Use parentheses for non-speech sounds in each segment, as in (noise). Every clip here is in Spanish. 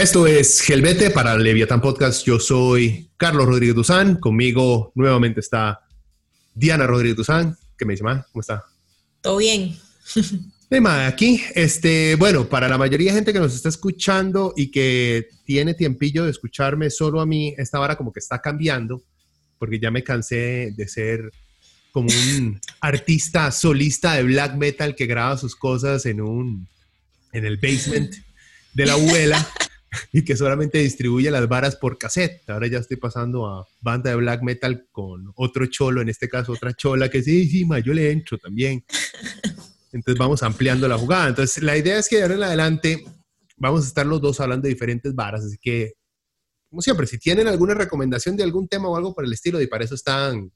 Esto es Gelbete para Leviatán Podcast. Yo soy Carlos Rodríguez Duzán. Conmigo nuevamente está Diana Rodríguez Duzán. ¿Qué me dice, ma? ¿Cómo está? Todo bien. ma, aquí, este, bueno, para la mayoría de gente que nos está escuchando y que tiene tiempillo de escucharme solo a mí, esta vara como que está cambiando, porque ya me cansé de ser como un (laughs) artista solista de black metal que graba sus cosas en un, en el basement de la abuela. (laughs) (laughs) y que solamente distribuye las varas por cassette. Ahora ya estoy pasando a banda de black metal con otro cholo, en este caso otra chola, que sí, sí, ma, yo le entro también. (laughs) Entonces vamos ampliando la jugada. Entonces la idea es que de ahora en adelante vamos a estar los dos hablando de diferentes varas, así que, como siempre, si tienen alguna recomendación de algún tema o algo por el estilo, y para eso están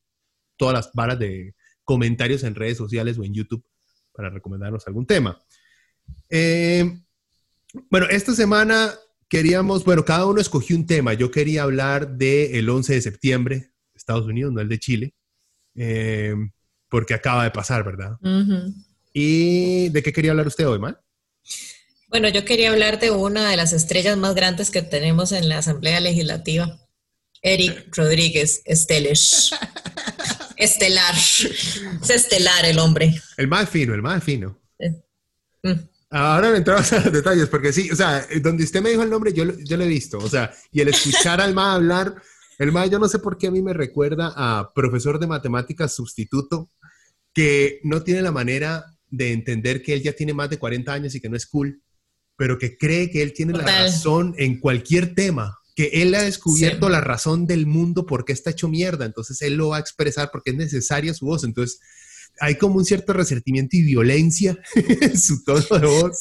todas las varas de comentarios en redes sociales o en YouTube para recomendarnos algún tema. Eh, bueno, esta semana queríamos, bueno, cada uno escogió un tema. Yo quería hablar del el 11 de septiembre, Estados Unidos, no el de Chile, eh, porque acaba de pasar, ¿verdad? ¿Y de qué quería hablar usted hoy, man? Bueno, yo quería hablar de una de las estrellas más grandes que tenemos en la Asamblea Legislativa, Eric (laughs) Rodríguez Esteles. estelar. Es estelar el hombre. El más fino, el más fino. Eh, mm. Ahora me entramos (laughs) a los detalles, porque sí, o sea, donde usted me dijo el nombre, yo, yo lo he visto, o sea, y el escuchar al MA hablar, el MA yo no sé por qué a mí me recuerda a profesor de matemáticas sustituto, que no tiene la manera de entender que él ya tiene más de 40 años y que no es cool, pero que cree que él tiene la razón en cualquier tema, que él ha descubierto la razón del mundo porque está hecho mierda, entonces él lo va a expresar porque es necesaria su voz, entonces hay como un cierto resentimiento y violencia (laughs) en su tono de voz.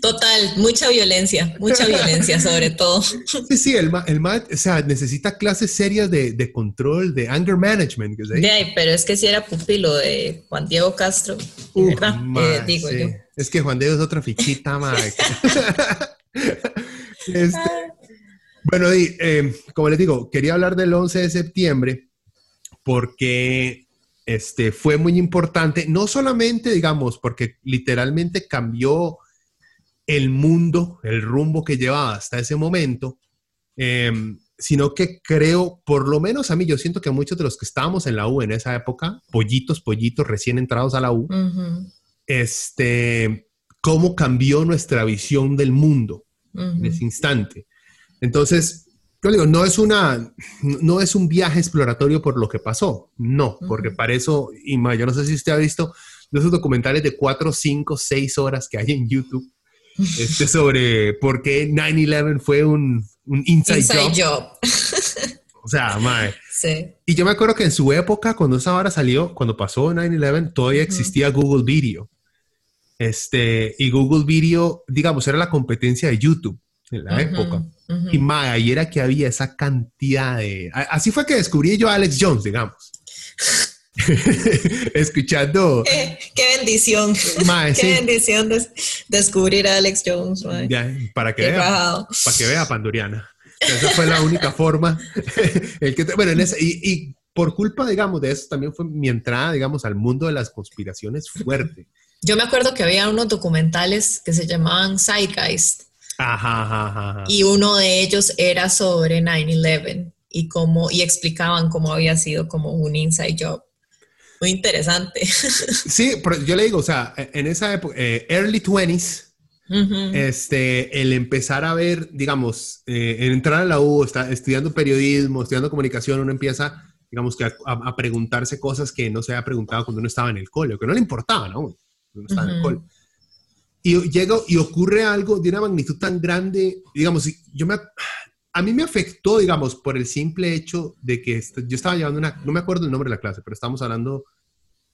Total, mucha violencia, mucha violencia sobre todo. Sí, sí, el, el o sea, necesita clases serias de, de control, de anger management. pero es que si era pupilo de Juan Diego Castro, ¿verdad? Eh, digo yo. Es que Juan Diego es otra fichita, Mike. (laughs) Este, bueno, y, eh, como les digo, quería hablar del 11 de septiembre porque este, fue muy importante, no solamente, digamos, porque literalmente cambió el mundo, el rumbo que llevaba hasta ese momento, em, sino que creo, por lo menos a mí, yo siento que muchos de los que estábamos en la U en esa época, pollitos, pollitos recién entrados a la U, este, cómo cambió nuestra visión del mundo en ese instante. Entonces, yo digo, no es una, no es un viaje exploratorio por lo que pasó, no, porque para eso, y yo no sé si usted ha visto esos documentales de cuatro, cinco, seis horas que hay en YouTube, (laughs) este sobre por qué 9-11 fue un, un inside, job. o sea, mae. Sí. Y yo me acuerdo que en su época, cuando esa hora salió, cuando pasó 9-11, todavía existía Google Video. Este, y Google Video, digamos, era la competencia de YouTube en la época. Y más, y era que había esa cantidad de... Así fue que descubrí yo a Alex Jones, digamos. (laughs) Escuchando... Qué, bendición. qué bendición (laughs) descubrir a Alex Jones. para que vea, para que vea Pandoriana. Esa fue la única forma. (laughs) el que, bueno, en ese, y, y, por culpa, digamos, de eso también fue mi entrada, digamos, al mundo de las conspiraciones fuerte. Yo me acuerdo que había unos documentales que se llamaban Zeitgeist y uno de ellos era sobre 9-11 y, cómo, y explicaban cómo había sido como un inside job. Muy interesante. (laughs) Sí, pero yo le digo, o sea, en esa época, eh, early 20s, este, el empezar a ver, digamos, eh, entrar a la U, está estudiando periodismo, estudiando comunicación, uno empieza, digamos, que a, preguntarse cosas que no se había preguntado cuando uno estaba en el cole, que no le importaba, ¿no? Uno estaba en el cole. Y llega y ocurre algo de una magnitud tan grande, digamos, yo me, a mí me afectó, digamos, por el simple hecho de que yo estaba llevando una, no me acuerdo el nombre de la clase, pero estamos hablando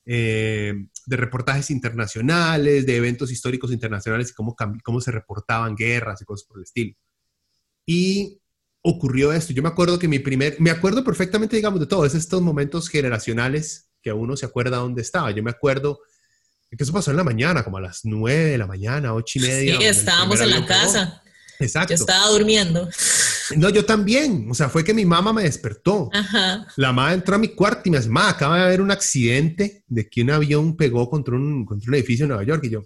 eh, de reportajes internacionales, de eventos históricos internacionales y cómo, cómo se reportaban guerras y cosas por el estilo. Y ocurrió esto. Yo me acuerdo que mi primer, me acuerdo perfectamente, digamos, de todos estos momentos generacionales que uno se acuerda dónde estaba. Yo me acuerdo que eso pasó en la mañana, como a las nueve de la mañana, ocho y media. Sí, estábamos en la casa. Exacto. Yo estaba durmiendo. No, yo también. O sea, fue que mi mamá me despertó. Ajá. La mamá entró a mi cuarto y me dice, mamá, acaba de haber un accidente de que un avión pegó contra un, contra un edificio en Nueva York. Y yo,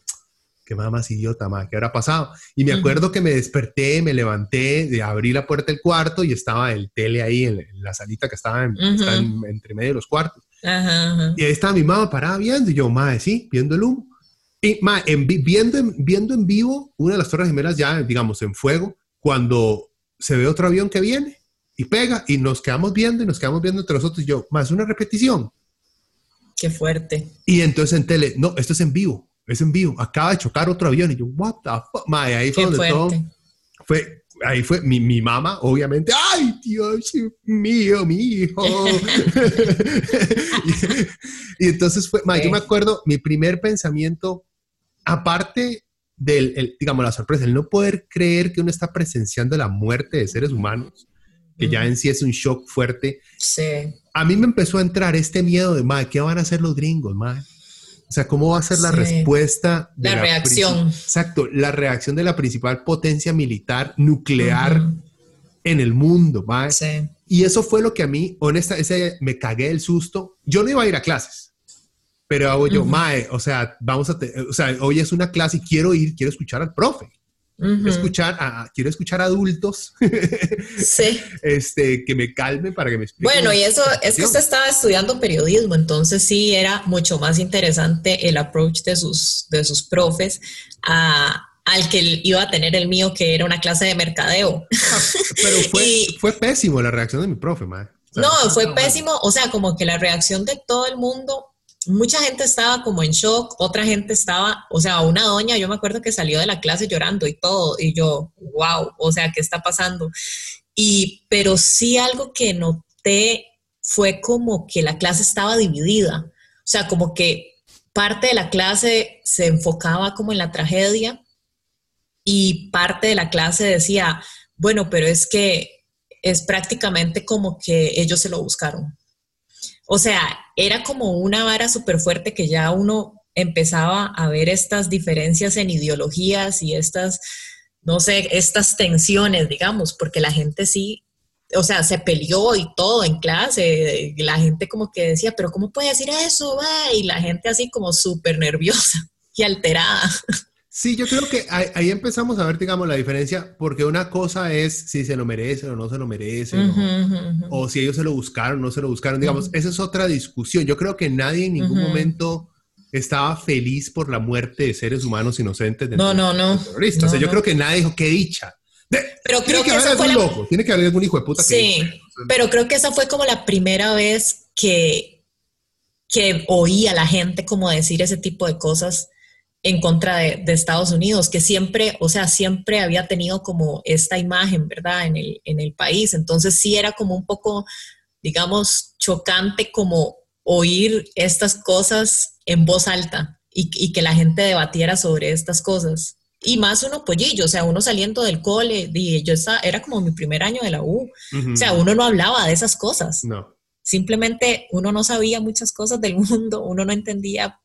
qué mamá más idiota, mamá, ¿qué habrá pasado? Y me acuerdo que me desperté, me levanté, de abrí la puerta del cuarto y estaba el tele ahí en, la salita que estaba, entre medio de los cuartos. Ajá, y ahí estaba mi mamá parada viendo y yo, madre, sí, viendo el humo. Y ma, en, viendo, viendo en vivo una de las torres gemelas ya, digamos, en fuego, cuando se ve otro avión que viene y pega y nos quedamos viendo y nos quedamos viendo entre nosotros y yo, más una repetición. Qué fuerte. Y entonces en tele, no, esto es en vivo, es en vivo, acaba de chocar otro avión y yo, what the fuck, ma, ahí fue donde todo fue, ahí fue mi, mi mamá, obviamente, ay, Dios mío, mi hijo. (laughs) y, entonces fue, ma, yo me acuerdo, mi primer pensamiento aparte del, digamos, la sorpresa, el no poder creer que uno está presenciando la muerte de seres humanos, que ya en sí es un shock fuerte. Sí. A mí me empezó a entrar este miedo de, madre, ¿qué van a hacer los gringos, madre? O sea, ¿cómo va a ser la respuesta? De la, reacción. Exacto, la reacción de la principal potencia militar nuclear en el mundo. Sí. Y eso fue lo que a mí, honesta, ese, me cagué el susto. Yo no iba a ir a clases. Pero hago yo, mae, o sea, vamos a, o sea, hoy es una clase y quiero ir, quiero escuchar al profe. Escuchar a, quiero escuchar adultos (laughs) sí. este, que me calmen para que me expliquen. Bueno, y eso es que usted estaba estudiando periodismo, entonces sí era mucho más interesante el approach de sus, de sus profes a, al que iba a tener el mío, que era una clase de mercadeo. Ah, pero (laughs) fue, fue pésimo la reacción de mi profe, mae. no, fue pésimo, o sea, como que la reacción de todo el mundo mucha gente estaba como en shock, otra gente estaba, o sea, una doña, yo me acuerdo que salió de la clase llorando y todo, y yo, wow, o sea, ¿qué está pasando? Y, pero sí algo que noté fue como que la clase estaba dividida, o sea, como que parte de la clase se enfocaba como en la tragedia y parte de la clase decía, bueno, pero es que es prácticamente como que ellos se lo buscaron. O sea, era como una vara súper fuerte que ya uno empezaba a ver estas diferencias en ideologías y estas, no sé, estas tensiones, digamos, porque la gente sí, o sea, se peleó y todo en clase, la gente como que decía, pero ¿cómo puede decir eso? Y la gente así como súper nerviosa (laughs) y alterada. Sí, yo creo que ahí, empezamos a ver, digamos, la diferencia, porque una cosa es si se lo merecen o no se lo merecen, o, si ellos se lo buscaron o no se lo buscaron, digamos, esa es otra discusión. Yo creo que nadie en ningún momento estaba feliz por la muerte de seres humanos inocentes. no, no, no. o sea, yo creo que nadie dijo, qué dicha. pero creo que, esa fue la... loco, tiene que haber algún hijo de puta. Sí, pero creo que esa fue como la primera vez que, que oí a la gente como decir ese tipo de cosas en contra de, Estados Unidos, que siempre, o sea, siempre había tenido como esta imagen, ¿verdad? En el, en el país. Entonces sí era como un poco, digamos, chocante como oír estas cosas en voz alta y, que la gente debatiera sobre estas cosas. Y más uno pollillo, o sea, uno saliendo del cole, y yo estaba, era como mi primer año de la U, o sea, uno no hablaba de esas cosas. No. Simplemente uno no sabía muchas cosas del (laughs) mundo, uno no entendía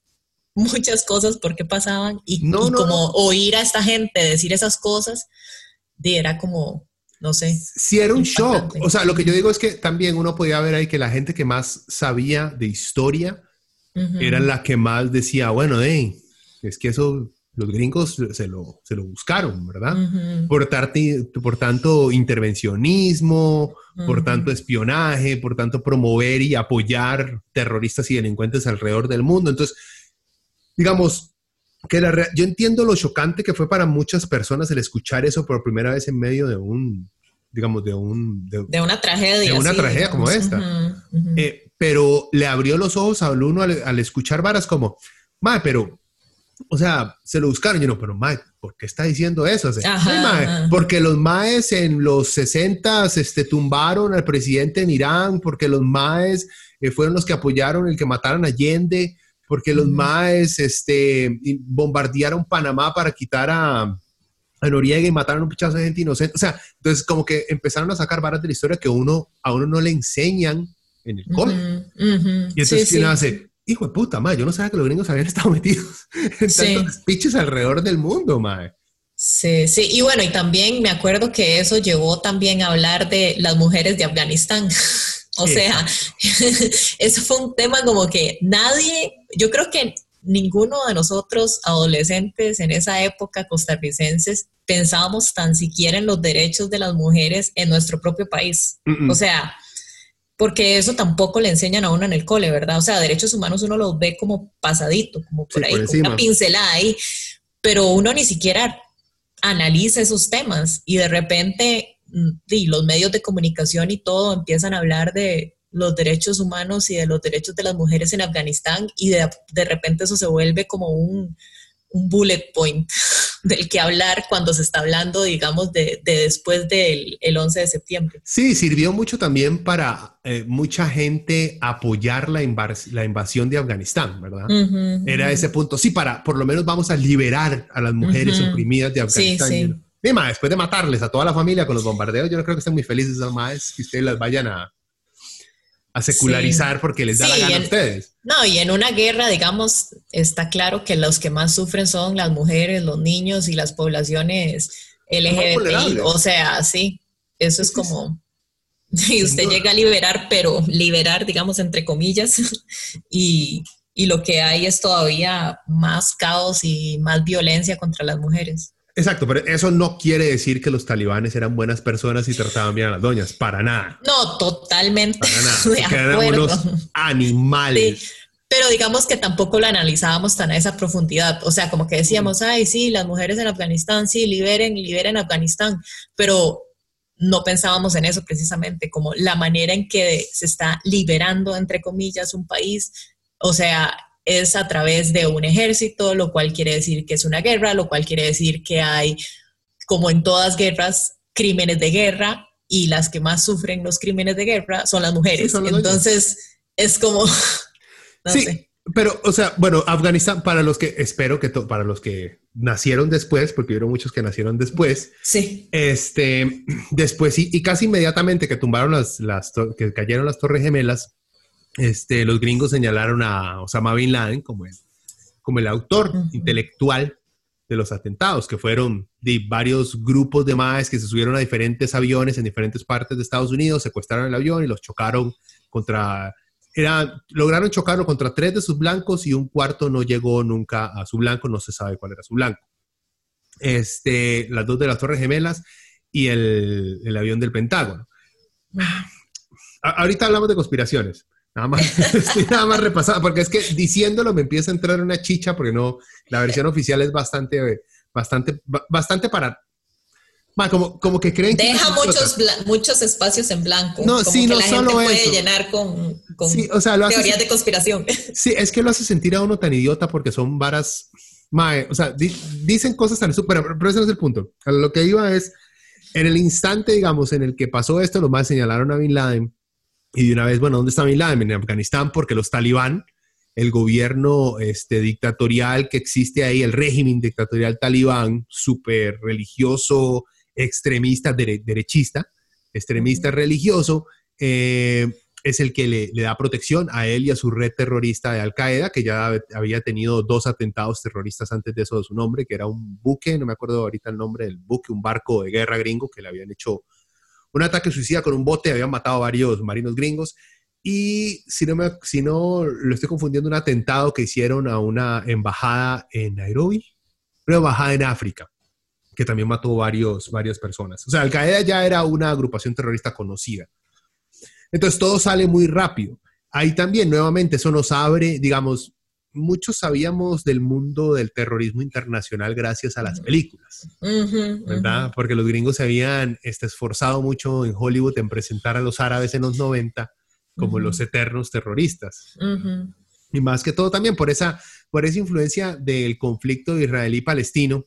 muchas cosas por qué pasaban y, como oír a esta gente decir esas cosas, era como, no sé. Sí, era un shock. O sea, lo que yo digo es que también uno podía ver ahí que la gente que más sabía de historia era la que más decía, bueno, hey, es que eso los gringos se lo, se lo buscaron, ¿verdad? por, por tanto intervencionismo, por tanto espionaje, por tanto promover y apoyar terroristas y delincuentes alrededor del mundo. Entonces, digamos, que la yo entiendo lo chocante que fue para muchas personas el escuchar eso por primera vez en medio de un, digamos, de un... De, una tragedia. De una tragedia como esta. Eh, pero le abrió los ojos a uno al, escuchar varas como, madre, pero o sea, se lo buscaron. Y no, pero Mae, ¿por qué está diciendo eso? porque los Maes en los 60 este, tumbaron al presidente en Irán, porque los Maes eh, fueron los que apoyaron el que mataron a Allende, porque los Maes este, bombardearon Panamá para quitar a, Noriega y mataron a un pichazo de gente inocente. O sea, entonces como que empezaron a sacar varas de la historia que uno, a uno no le enseñan en el cole. Y entonces, ¿quién hace? hijo de puta, ma, yo no sabía que los gringos habían (laughs) estado metidos en tantos piches alrededor del mundo, ma. Sí, sí, y bueno, y también me acuerdo que eso llevó también a hablar de las mujeres de Afganistán. (laughs) o sea, (laughs) eso fue un tema como que nadie, yo creo que ninguno de nosotros adolescentes en esa época costarricenses pensábamos tan siquiera en los derechos de las mujeres en nuestro propio país. O sea, porque eso tampoco le enseñan a uno en el cole, ¿verdad? O sea, derechos humanos uno los ve como pasadito, como por ahí, como una pincelada ahí, pero uno ni siquiera analiza esos temas y de repente y mm, los medios de comunicación y todo empiezan a hablar de los derechos humanos y de los derechos de las mujeres en Afganistán y de, de repente eso se vuelve como un, un bullet point (laughs) del que hablar cuando se está hablando, digamos, de, después del el 11 de septiembre. Sí, sirvió mucho también para eh, mucha gente apoyar la, la, invasión de Afganistán, ¿verdad? Era ese punto. Sí, para, por lo menos vamos a liberar a las mujeres oprimidas de Afganistán. Sí, sí. después de matarles a toda la familia con los bombardeos, yo no creo que estén muy felices madres que ustedes las vayan a, a secularizar porque les da la gana a ustedes. No, y en una guerra, digamos, está claro que los que más sufren son las mujeres, los niños y las poblaciones LGBTI. O sea, sí, eso es como... (laughs) Y usted llega a liberar, pero liberar, digamos, entre comillas, (laughs) y, y lo que hay es todavía más caos y más violencia contra las mujeres. Exacto, pero eso no quiere decir que los talibanes eran buenas personas y trataban bien a las doñas, para nada. No, totalmente. Para nada. (laughs) eran unos animales. pero digamos que tampoco lo analizábamos tan a esa profundidad. O sea, como que decíamos, ay, sí, las mujeres en Afganistán, sí, liberen, liberen Afganistán, pero no pensábamos en eso precisamente, como la manera en que se está liberando, entre comillas, un país. O sea, es a través de un ejército, lo cual quiere decir que es una guerra, lo cual quiere decir que hay, como en todas guerras, crímenes de guerra y las que más sufren los crímenes de guerra son las mujeres. Entonces, es como... (laughs) sí, pero, o sea, bueno, Afganistán, para los que, espero que, para los que nacieron después, porque hubo muchos que nacieron después. Sí. Este, después, y, y casi inmediatamente que tumbaron las, las, que cayeron las Torres Gemelas, este, los gringos señalaron a Osama Bin Laden como el, como el autor intelectual de los atentados, que fueron de varios grupos de maes que se subieron a diferentes aviones en diferentes partes de Estados Unidos, secuestraron el avión y los chocaron contra, era, lograron chocarlo contra tres de sus blancos y un cuarto no llegó nunca a su blanco, no se sabe cuál era su blanco. Este, las dos de las Torres Gemelas y el, el avión del Pentágono. ahorita hablamos de conspiraciones. Nada más, (laughs) estoy nada más repasando, porque es que diciéndolo me empieza a entrar una chicha, porque no, la versión oficial es bastante, bastante, bastante para como, como que creen que Deja muchos, muchos espacios en blanco. No, sí, no la solo gente puede llenar con, con teorías de conspiración. Sí, es que lo hace sentir a uno tan idiota porque son varas. Mae, o sea, dicen cosas tan súper, pero ese no es el punto. Lo que iba es, en el instante, digamos, en el que pasó esto, lo más señalaron a Bin Laden y de una vez, bueno, ¿dónde está Bin Laden? En Afganistán, porque los talibán, el gobierno este, dictatorial que existe ahí, el régimen dictatorial talibán, súper religioso, extremista, derechista, extremista religioso, eh, es el que le, da protección a él y a su red terrorista de Al Qaeda, que ya había tenido dos atentados terroristas antes de eso de su nombre, que era un buque, no me acuerdo ahorita el nombre del buque, un barco de guerra gringo que le habían hecho un ataque suicida con un bote, habían matado varios marinos gringos. Y si no, me, si no lo estoy confundiendo, un atentado que hicieron a una embajada en Nairobi, una embajada en África, que también mató varios, varias personas. O sea, Al Qaeda ya era una agrupación terrorista conocida. Entonces todo sale muy rápido. Ahí también, nuevamente, eso nos abre, digamos, muchos sabíamos del mundo del terrorismo internacional gracias a las películas, ¿verdad? Porque los gringos se habían este, esforzado mucho en Hollywood en presentar a los árabes en los 90 como los eternos terroristas. Y más que todo también por esa, por esa influencia del conflicto israelí-palestino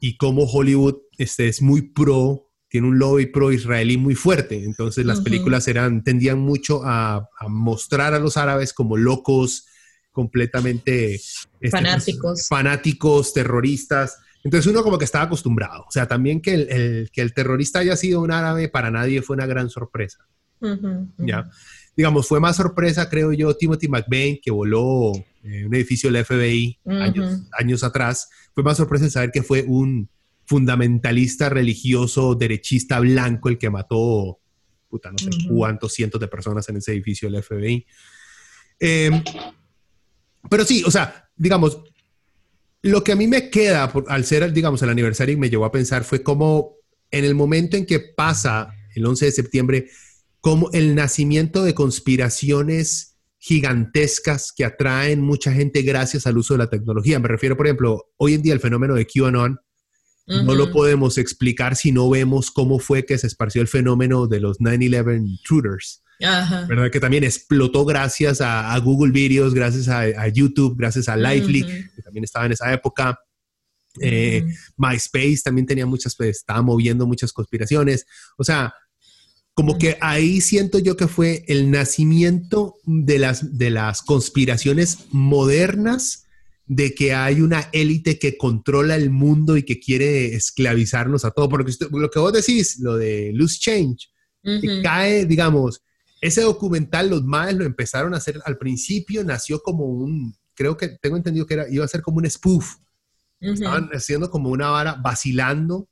y cómo Hollywood este, es muy pro, tiene un lobby pro-israelí muy fuerte. Entonces las películas eran, tendían mucho a, mostrar a los árabes como locos, completamente este, fanáticos. fanáticos, terroristas. Entonces uno como que estaba acostumbrado. O sea, también que el, que el terrorista haya sido un árabe para nadie fue una gran sorpresa. ¿Ya? Digamos, fue más sorpresa, creo yo, Timothy McVeigh, que voló en un edificio del FBI años, años atrás. Fue más sorpresa saber que fue un fundamentalista religioso, derechista blanco, el que mató, puta, no sé cuántos cientos de personas en ese edificio del FBI. Em, pero sí, o sea, digamos, lo que a mí me queda al ser, digamos, el aniversario y me llevó a pensar fue como en el momento en que pasa el 11 de septiembre, como el nacimiento de conspiraciones gigantescas que atraen mucha gente gracias al uso de la tecnología. Me refiero, por ejemplo, hoy en día el fenómeno de QAnon, no lo podemos explicar si no vemos cómo fue que se esparció el fenómeno de los 9-11 intruders. ¿Verdad? Que también explotó gracias a, Google Videos, gracias a, YouTube, gracias a Lively, que también estaba en esa época. Eh, MySpace también tenía muchas, pues, estaba moviendo muchas conspiraciones. O sea, como que ahí siento yo que fue el nacimiento de las, de las conspiraciones modernas de que hay una élite que controla el mundo y que quiere esclavizarnos a todos. Porque lo que vos decís, lo de Loose Change, cae, digamos, ese documental, los más lo empezaron a hacer al principio, nació como un, creo que tengo entendido que era, iba a ser como un spoof. Estaban haciendo como una vara vacilando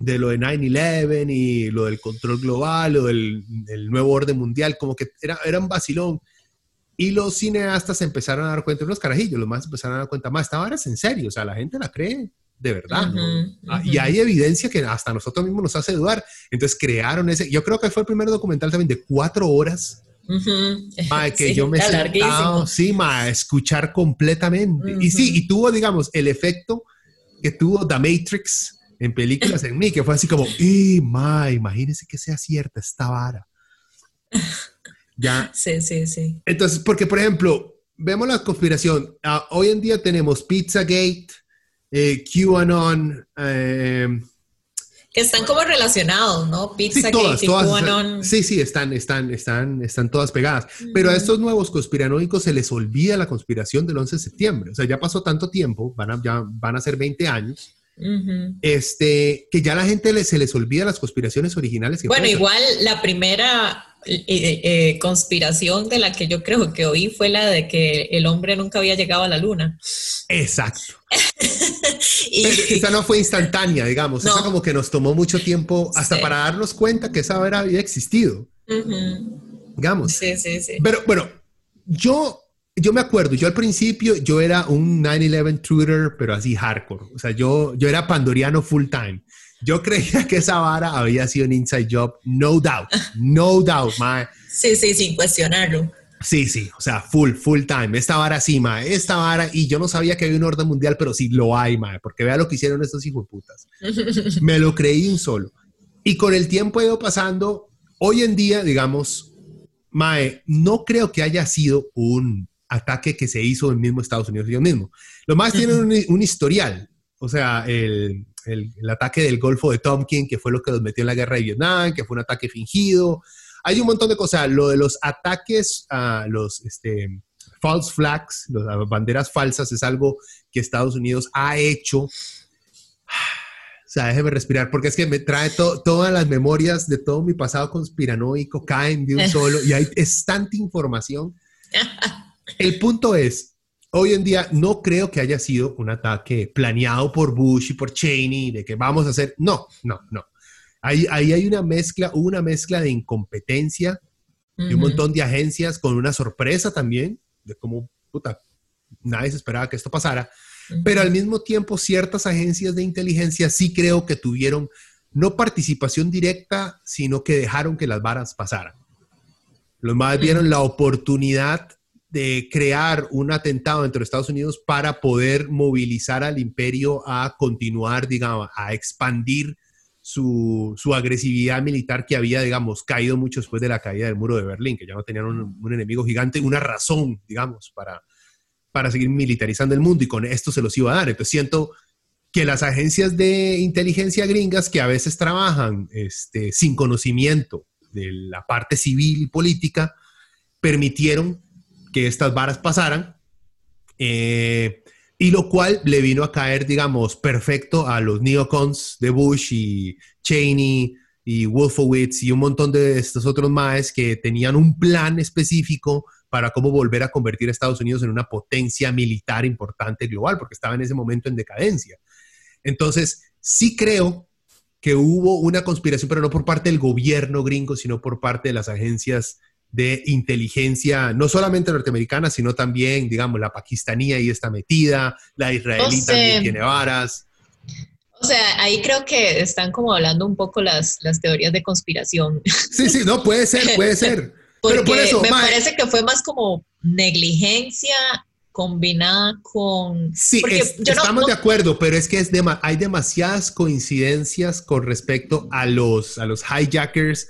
de lo de 9-11 y lo del control global, lo del, nuevo orden mundial, como que era, era un vacilón. Y los cineastas empezaron a dar cuenta, los carajillos, los más empezaron a dar cuenta, más, esta vara es en serio, o sea, la gente la cree de verdad, ah, Y hay evidencia que hasta nosotros mismos nos hace dudar. Entonces crearon ese, yo creo que fue el primer documental también de cuatro horas. (laughs) que yo me sentado, sí, ma, a escuchar completamente. Y sí, y tuvo, digamos, el efecto que tuvo The Matrix en películas en mí, que fue así como, ¡y, ma, imagínese que sea cierta esta vara! (laughs) Ya. Sí, sí, sí. Entonces, porque por ejemplo, vemos la conspiración. Ah, hoy en día tenemos Pizzagate, eh, QAnon. Eh, que están como relacionados, ¿no? Pizzagate sí, y QAnon. Sí, sí, están, están, están, están todas pegadas. Pero a estos nuevos conspiranoicos se les olvida la conspiración del 11 de septiembre. O sea, ya pasó tanto tiempo, van a, ya van a ser 20 años este, que ya la gente se les olvida las conspiraciones originales. bueno, igual la primera eh, eh, eh, conspiración de la que yo creo que oí fue la de que el hombre nunca había llegado a la luna. Exacto. (laughs) y... esa no fue instantánea, digamos. Esa como que nos tomó mucho tiempo hasta para darnos cuenta que esa había existido. Digamos. Sí, sí, sí. Pero bueno, yo yo me acuerdo, yo al principio yo era un 9-11 Twitter, pero así hardcore. O sea, yo, yo era pandoriano full time. Yo (laughs) creía que esa vara había sido un inside job, no doubt, no doubt, mae. Sí, sí, sin cuestionarlo. Sí, sí, o sea, full, full time. Esta vara sí, mae, esta vara, y yo no sabía que había un orden mundial, pero sí lo hay, mae, porque vea lo que hicieron estos hijos putas. (laughs) Me lo creí un solo. Y con el tiempo he ido pasando, hoy en día, digamos, mae, no creo que haya sido un ataque que se hizo en mismo Estados Unidos yo mismo. Lo más tienen un, historial, o sea, el, el, ataque del Golfo de Tompkins, que fue lo que los metió en la guerra de Vietnam, que fue un ataque fingido. Hay un montón de cosas. Lo de los ataques a los este, false flags, las banderas falsas, es algo que Estados Unidos ha hecho. O sea, déjeme respirar, porque es que me trae todas las memorias de todo mi pasado conspiranoico, caen de un (laughs) solo, y hay, es tanta información (laughs) El punto es, hoy en día no creo que haya sido un ataque planeado por Bush y por Cheney de que vamos a hacer. No, no, no. Ahí, ahí hay una mezcla, una mezcla de incompetencia y un montón de agencias con una sorpresa también de cómo, puta, nadie se esperaba que esto pasara. Pero al mismo tiempo, ciertas agencias de inteligencia sí creo que tuvieron no participación directa, sino que dejaron que las varas pasaran. Los más vieron la oportunidad de crear un atentado dentro de Estados Unidos para poder movilizar al imperio a continuar, digamos, a expandir su, agresividad militar que había, digamos, caído mucho después de la caída del muro de Berlín, que ya no tenían un, enemigo gigante, una razón, digamos, para, para seguir militarizando el mundo y con esto se los iba a dar. Entonces siento que las agencias de inteligencia gringas que a veces trabajan este, sin conocimiento de la parte civil y política, permitieron que estas varas pasaran, eh, y lo cual le vino a caer, digamos, perfecto a los neocons de Bush y Cheney y Wolfowitz y un montón de estos otros maes que tenían un plan específico para cómo volver a convertir a Estados Unidos en una potencia militar importante global, porque estaba en ese momento en decadencia. Entonces, sí creo que hubo una conspiración, pero no por parte del gobierno gringo, sino por parte de las agencias de inteligencia, no solamente norteamericana, sino también, digamos, la pakistaní ahí está metida, la israelí también tiene varas. O sea, ahí creo que están como hablando un poco las, las teorías de conspiración. Sí, sí, no, puede ser, puede ser. (laughs) Pero por eso, me parece que fue más como negligencia combinada con... Sí, estamos de acuerdo, pero es que es hay demasiadas coincidencias con respecto a los, a los hijackers.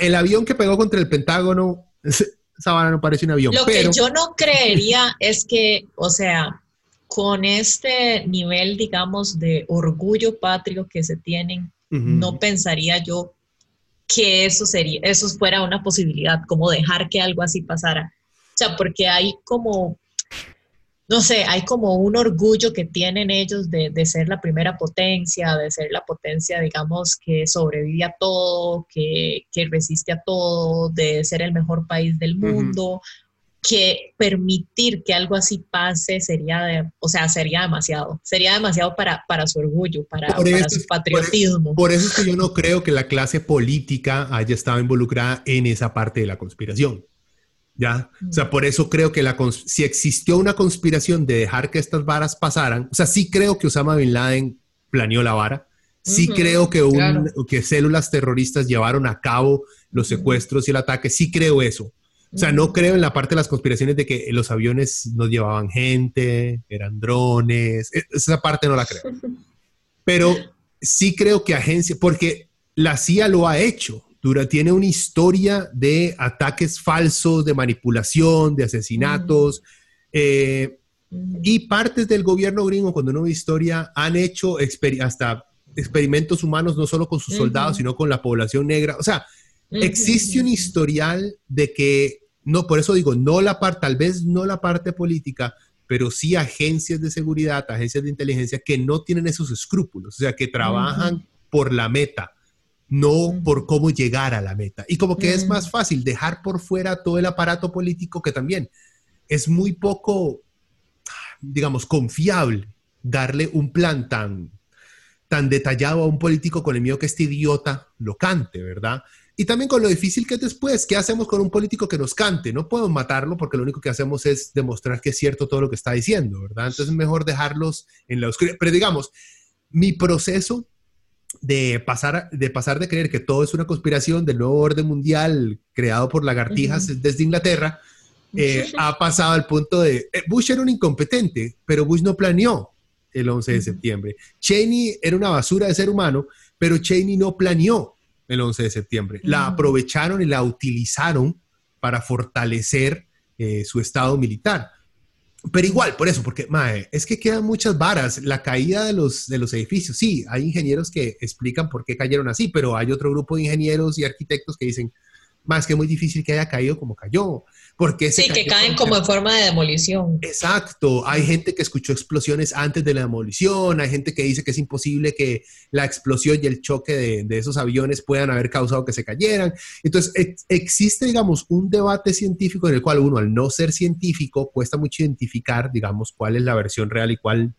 el avión que pegó contra el Pentágono, (laughs) esa vara no parece un avión. Lo que yo no creería (laughs) es que, o sea, con este nivel, digamos, de orgullo patrio que se tienen, no pensaría yo que eso sería, eso fuera una posibilidad, como dejar que algo así pasara. O sea, porque hay como no sé, hay como un orgullo que tienen ellos de, ser la primera potencia, de ser la potencia, digamos, que sobrevive a todo, que, resiste a todo, de ser el mejor país del mundo, que permitir que algo así pase sería, de, o sea, sería demasiado, sería demasiado para, para su orgullo, para, su patriotismo. por eso es que yo no creo que la clase política haya estado involucrada en esa parte de la conspiración. ¿Ya? O sea, por eso creo que la si existió una conspiración de dejar que estas varas pasaran, o sea, sí creo que Osama Bin Laden planeó la vara, sí creo que, un, que células terroristas llevaron a cabo los secuestros y el ataque, sí creo eso. O sea, no creo en la parte de las conspiraciones de que los aviones no llevaban gente, eran drones, e, esa parte no la creo. (laughs) Pero sí creo que agencia, porque la CIA lo ha hecho, tiene una historia de ataques falsos, de manipulación, de asesinatos. Eh, y partes del gobierno gringo, cuando uno ve historia, han hecho hasta experimentos humanos, no solo con sus soldados, sino con la población negra. O sea, existe un historial de que, no, por eso digo, no la parte, tal vez no la parte política, pero sí agencias de seguridad, agencias de inteligencia que no tienen esos escrúpulos, o sea, que trabajan por la meta no por cómo llegar a la meta. Y como que es más fácil dejar por fuera todo el aparato político que también es muy poco, digamos, confiable darle un plan tan, tan detallado a un político con el miedo que este idiota lo cante, ¿verdad? Y también con lo difícil que es después, ¿qué hacemos con un político que nos cante? No podemos matarlo porque lo único que hacemos es demostrar que es cierto todo lo que está diciendo, ¿verdad? Entonces es mejor dejarlos en la oscuridad. Pero digamos, mi proceso de pasar, de pasar de creer que todo es una conspiración del nuevo orden mundial creado por lagartijas desde Inglaterra, eh, ha pasado al punto de, eh, Bush era un incompetente, pero Bush no planeó el 11 de septiembre. Cheney era una basura de ser humano, pero Cheney no planeó el 11 de septiembre. La aprovecharon y la utilizaron para fortalecer eh, su estado militar. Pero igual, por eso, porque mae, es que quedan muchas varas. La caída de los, de los edificios, sí, hay ingenieros que explican por qué cayeron así, pero hay otro grupo de ingenieros y arquitectos que dicen, más que muy difícil que haya caído como cayó. Porque sí, que caen como en forma de demolición. Exacto. Hay gente que escuchó explosiones antes de la demolición, hay gente que dice que es imposible que la explosión y el choque de, esos aviones puedan haber causado que se cayeran. Entonces, existe, digamos, un debate científico en el cual uno, al no ser científico, cuesta mucho identificar, digamos, cuál es la versión real y cuál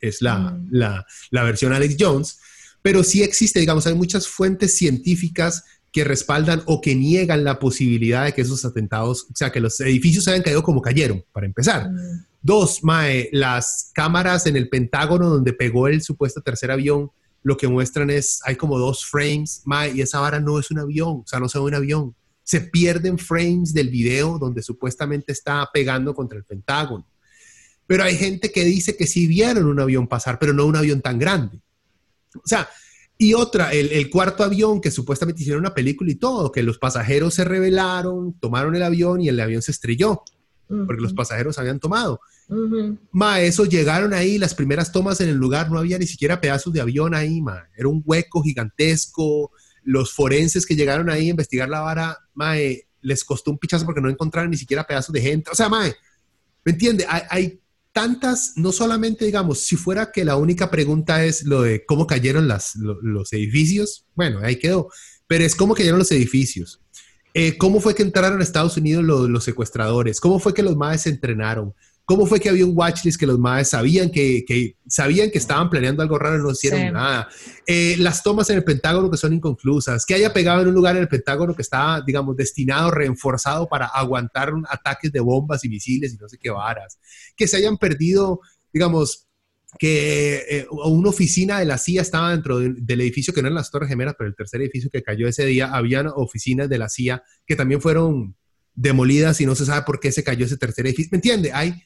es la, mm. la, la versión Alex Jones. Pero sí existe, digamos, hay muchas fuentes científicas que respaldan o que niegan la posibilidad de que esos atentados, o sea, que los edificios hayan caído como cayeron, para empezar. Mm. Dos, Mae, las cámaras en el Pentágono donde pegó el supuesto tercer avión, lo que muestran es, hay como dos frames, Mae, y esa vara no es un avión, o sea, no se ve un avión. Se pierden frames del video donde supuestamente está pegando contra el Pentágono. Pero hay gente que dice que sí vieron un avión pasar, pero no un avión tan grande. O sea, y otra, el, cuarto avión que supuestamente hicieron una película y todo, que los pasajeros se rebelaron, tomaron el avión y el avión se estrelló, porque los pasajeros habían tomado. Ma, eso llegaron ahí, las primeras tomas en el lugar, no había ni siquiera pedazos de avión ahí, ma. Era un hueco gigantesco. Los forenses que llegaron ahí a investigar la vara, ma, les costó un pichazo porque no encontraron ni siquiera pedazos de gente. O sea, ma, ¿me entiende? Hay, tantas, no solamente, digamos, si fuera que la única pregunta es lo de cómo cayeron los edificios, bueno, ahí quedó, pero es cómo cayeron los edificios. Eh, ¿Cómo fue que entraron a Estados Unidos los, los secuestradores? ¿Cómo fue que los MAES se entrenaron? ¿Cómo fue que había un watchlist que los maes sabían que, sabían que estaban planeando algo raro y no hicieron nada? Eh, las tomas en el Pentágono que son inconclusas, que haya pegado en un lugar en el Pentágono que estaba, digamos, destinado, reenforzado para aguantar ataques de bombas y misiles y no sé qué varas, que se hayan perdido, digamos, que eh, una oficina de la CIA estaba dentro del edificio que no eran las Torres Gemelas, pero el tercer edificio que cayó ese día, habían oficinas de la CIA que también fueron demolidas y no se sabe por qué se cayó ese tercer edificio. ¿Me entiende? Hay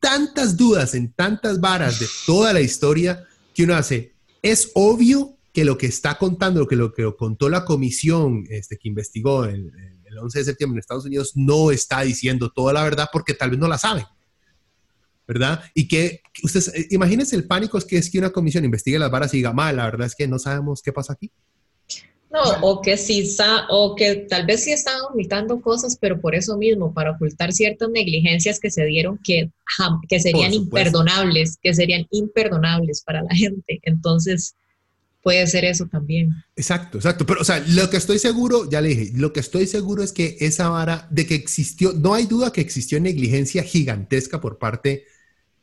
tantas dudas en tantas varas de toda la historia que uno hace, es obvio que lo que está contando, lo que, lo que contó la comisión este, que investigó el, el 11 de septiembre en Estados Unidos, no está diciendo toda la verdad porque tal vez no la saben. ¿verdad? Y que ustedes, eh, imagínense el pánico es que es que una comisión investigue las varas y diga, mal, la verdad es que no sabemos qué pasa aquí. No, o que sí, o que tal vez sí están omitando cosas, pero por eso mismo, para ocultar ciertas negligencias que se dieron que, que serían imperdonables, que serían imperdonables para la gente. Entonces, puede ser eso también. Exacto, exacto. Pero, o sea, lo que estoy seguro, ya le dije, lo que estoy seguro es que esa vara, de que existió, no hay duda que existió negligencia gigantesca por parte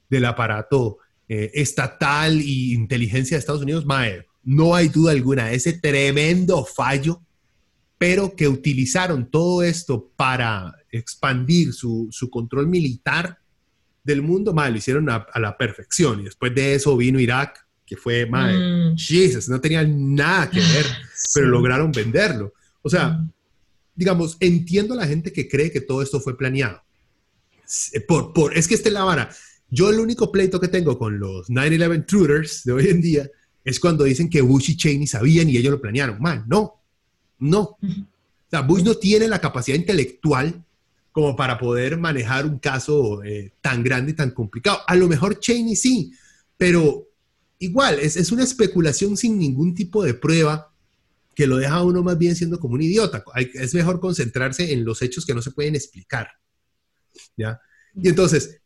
del aparato eh, estatal y inteligencia de Estados Unidos, Maer no hay duda alguna, ese tremendo fallo, pero que utilizaron todo esto para expandir su, control militar del mundo, mal, lo hicieron a, la perfección. Y después de eso vino Irak, que fue, mal, mm. Jesus, no tenía nada que ver, (sighs) pero lograron venderlo. O sea, mm. digamos, entiendo a la gente que cree que todo esto fue planeado. Por, por, es que este la vara. Yo el único pleito que tengo con los 9-11 truthers de hoy en día es cuando dicen que Bush y Cheney sabían y ellos lo planearon. Man, no, no. O sea, Bush no tiene la capacidad intelectual como para poder manejar un caso eh, tan grande y tan complicado. A lo mejor Cheney sí, pero igual, es, es, una especulación sin ningún tipo de prueba que lo deja a uno más bien siendo como un idiota. es mejor concentrarse en los hechos que no se pueden explicar. ¿Ya? Y entonces,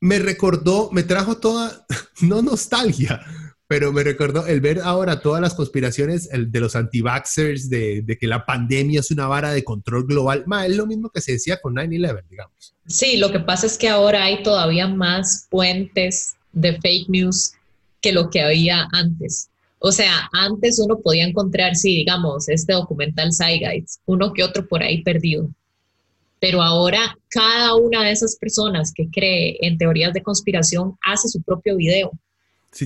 me recordó, me trajo toda, (laughs) no nostalgia, pero me recordó el ver ahora todas las conspiraciones de los anti-vaxxers, de, de, que la pandemia es una vara de control global. Ma, es lo mismo que se decía con 9-11, digamos. Sí, lo que pasa es que ahora hay todavía más puentes de fake news que lo que había antes. O sea, antes uno podía encontrar, sí, digamos, este documental Zeitgeist, uno que otro por ahí perdido. Pero ahora cada una de esas personas que cree en teorías de conspiración hace su propio video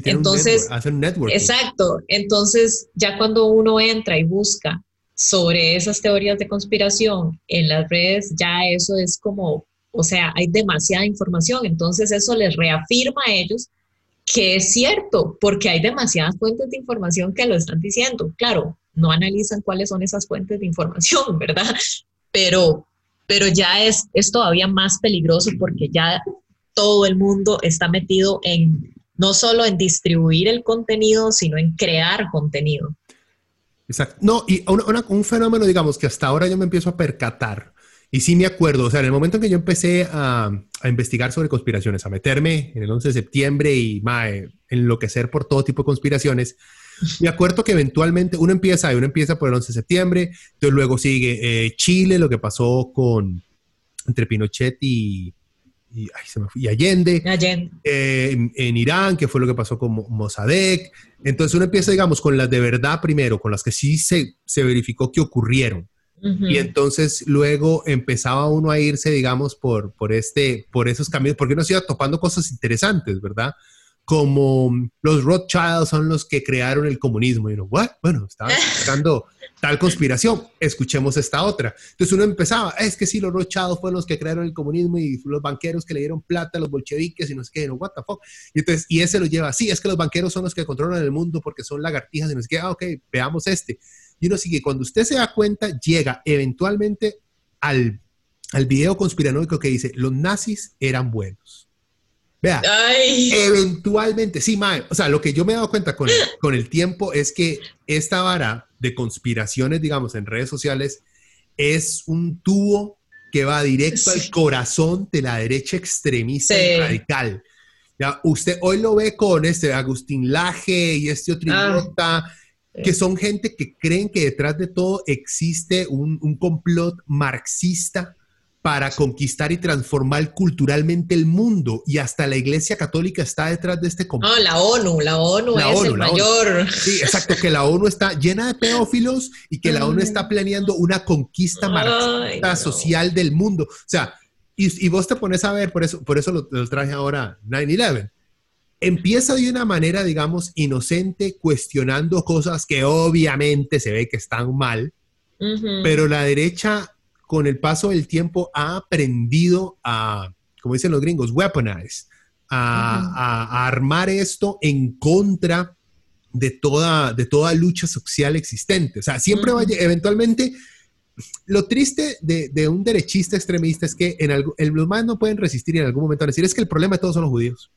entonces, un network, Exacto. Entonces, ya cuando uno entra y busca sobre esas teorías de conspiración en las redes, ya eso es como, o sea, hay demasiada información. Entonces, eso les reafirma a ellos que es cierto, porque hay demasiadas fuentes de información que lo están diciendo. Claro, no analizan cuáles son esas fuentes de información, (laughs) ¿verdad? Pero, pero ya es, es todavía más peligroso porque ya todo el mundo está metido en no solo en distribuir el contenido, sino en crear contenido. Exacto. No, y un fenómeno, digamos, que hasta ahora yo me empiezo a percatar, y sí me acuerdo, o sea, en el momento en que yo empecé a, investigar sobre conspiraciones, a meterme en el 11 de septiembre y enloquecer por todo tipo de conspiraciones, me acuerdo que eventualmente uno empieza, uno empieza por el 11 de septiembre, entonces luego sigue eh, Chile, lo que pasó con entre Pinochet y, y, Allende, eh, en, Irán, que fue lo que pasó con Mossadegh. Entonces uno empieza, digamos, con las de verdad primero, con las que sí se, se verificó que ocurrieron. Y entonces luego empezaba uno a irse, digamos, por, por, este, por esos caminos, porque uno se iba topando cosas interesantes, ¿verdad? como los Rothschilds son los que crearon el comunismo. Y uno, ¿what? Bueno, estaba (laughs) buscando tal conspiración, escuchemos esta otra. Entonces uno empezaba, es que sí, los Rothschilds fueron los que crearon el comunismo y los banqueros que le dieron plata a los bolcheviques y no sé qué, no, what the fuck. Y entonces, y ese lo lleva, sí, es que los banqueros son los que controlan el mundo porque son lagartijas y no sé qué, ah, ok, veamos este. Y uno sigue, cuando usted se da cuenta, llega eventualmente al, al video conspiranoico que dice, los nazis eran buenos Vea, eventualmente, sí, mae, o sea, lo que yo me he dado cuenta con, (gasps) con el tiempo es que esta vara de conspiraciones, digamos, en redes sociales, es un tubo que va directo al corazón de la derecha extremista y radical. Ya, usted hoy lo ve con este Agustín Laje y este otro ah, que son gente que creen que detrás de todo existe un, un complot marxista para conquistar y transformar culturalmente el mundo. Y hasta la Iglesia Católica está detrás de este complot. No, la ONU, la ONU es el mayor. Sí, exacto, que la ONU está llena de pedófilos y que la ONU está planeando una conquista marxista social del mundo. O sea, y, vos te pones a ver, por eso, por eso lo, traje ahora 9-11. Empieza de una manera, digamos, inocente, cuestionando cosas que obviamente se ve que están mal, pero la derecha con el paso del tiempo ha aprendido a, como dicen los gringos, weaponize, a, armar esto en contra de toda, de toda lucha social existente. O sea, siempre va, eventualmente, lo triste de, un derechista extremista es que en algo, los más no pueden resistir y en algún momento decir, es que el problema de todos son los judíos.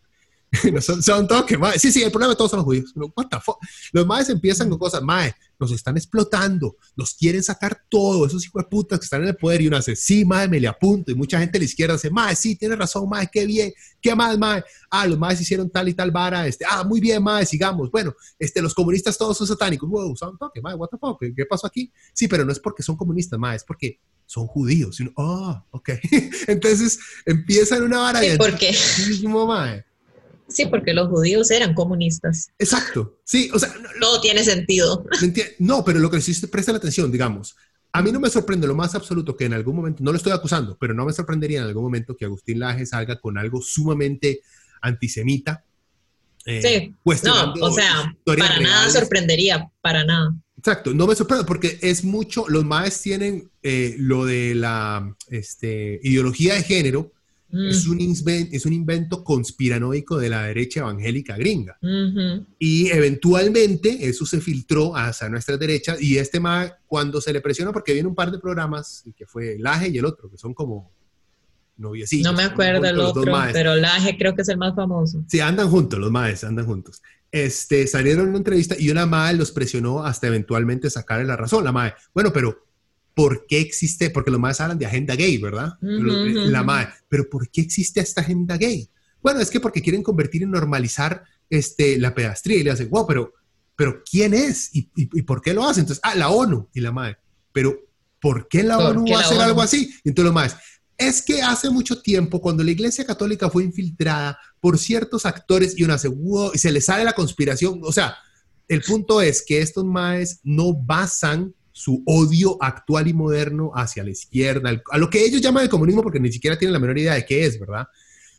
(laughs) son, son todos que, sí, sí, el problema de todos son los judíos. What the fuck? Los maes empiezan con cosas, mae, nos están explotando, nos quieren sacar todo, esos hijos de putas que están en el poder y uno hace, sí, mae, me le apunto. Y mucha gente a la izquierda dice, mae, sí, tiene razón, mae, qué bien, qué más, mae. Ah, los maes hicieron tal y tal vara, este, ah, muy bien, mae, sigamos. Bueno, este, los comunistas todos son satánicos. Wow, son toque, mae, what the fuck, ¿qué pasó aquí? Sí, pero no es porque son comunistas, mae, es porque son judíos. Y oh, ok. (laughs) Entonces empiezan una vara sí, ¿Por qué? Mae. Sí, porque los judíos eran comunistas. Exacto, sí, o sea... No, tiene sentido. No, pero lo que sí presta la atención, digamos, a mí no me sorprende lo más absoluto que en algún momento, no lo estoy acusando, pero no me sorprendería en algún momento que Agustín Laje salga con algo sumamente antisemita. Eh, sí, no, o sea, para nada sorprendería, para nada. Exacto, no me sorprende porque es mucho, los maes tienen eh, lo de la este, ideología de género, es, mm. un invento, es un invento conspiranoico de la derecha evangélica gringa. Y eventualmente eso se filtró hacia nuestra derecha y este más cuando se le presiona, porque viene un par de programas, que fue Laje y el otro, que son como noviecillos. No me acuerdo el otro, pero Laje creo que es el más famoso. Sí, andan juntos, los maes, andan juntos. Este, salieron en una entrevista y una madre los presionó hasta eventualmente sacarle la razón. La madre, bueno, pero por qué existe, porque los más hablan de agenda gay, ¿verdad? la madre, pero ¿por qué existe esta agenda gay? Bueno, es que porque quieren convertir y normalizar este, la pedastría y le hacen, wow, pero, pero ¿quién es? ¿Y, por qué lo hacen? Entonces, ah, la ONU y la madre, pero ¿por qué la ONU va a hacer algo así? entonces lo más, es que hace mucho tiempo, cuando la Iglesia Católica fue infiltrada por ciertos actores y una wow, y se les sale la conspiración, o sea, el punto es que estos maes no basan su odio actual y moderno hacia la izquierda, a lo que ellos llaman el comunismo porque ni siquiera tienen la menor idea de qué es, ¿verdad?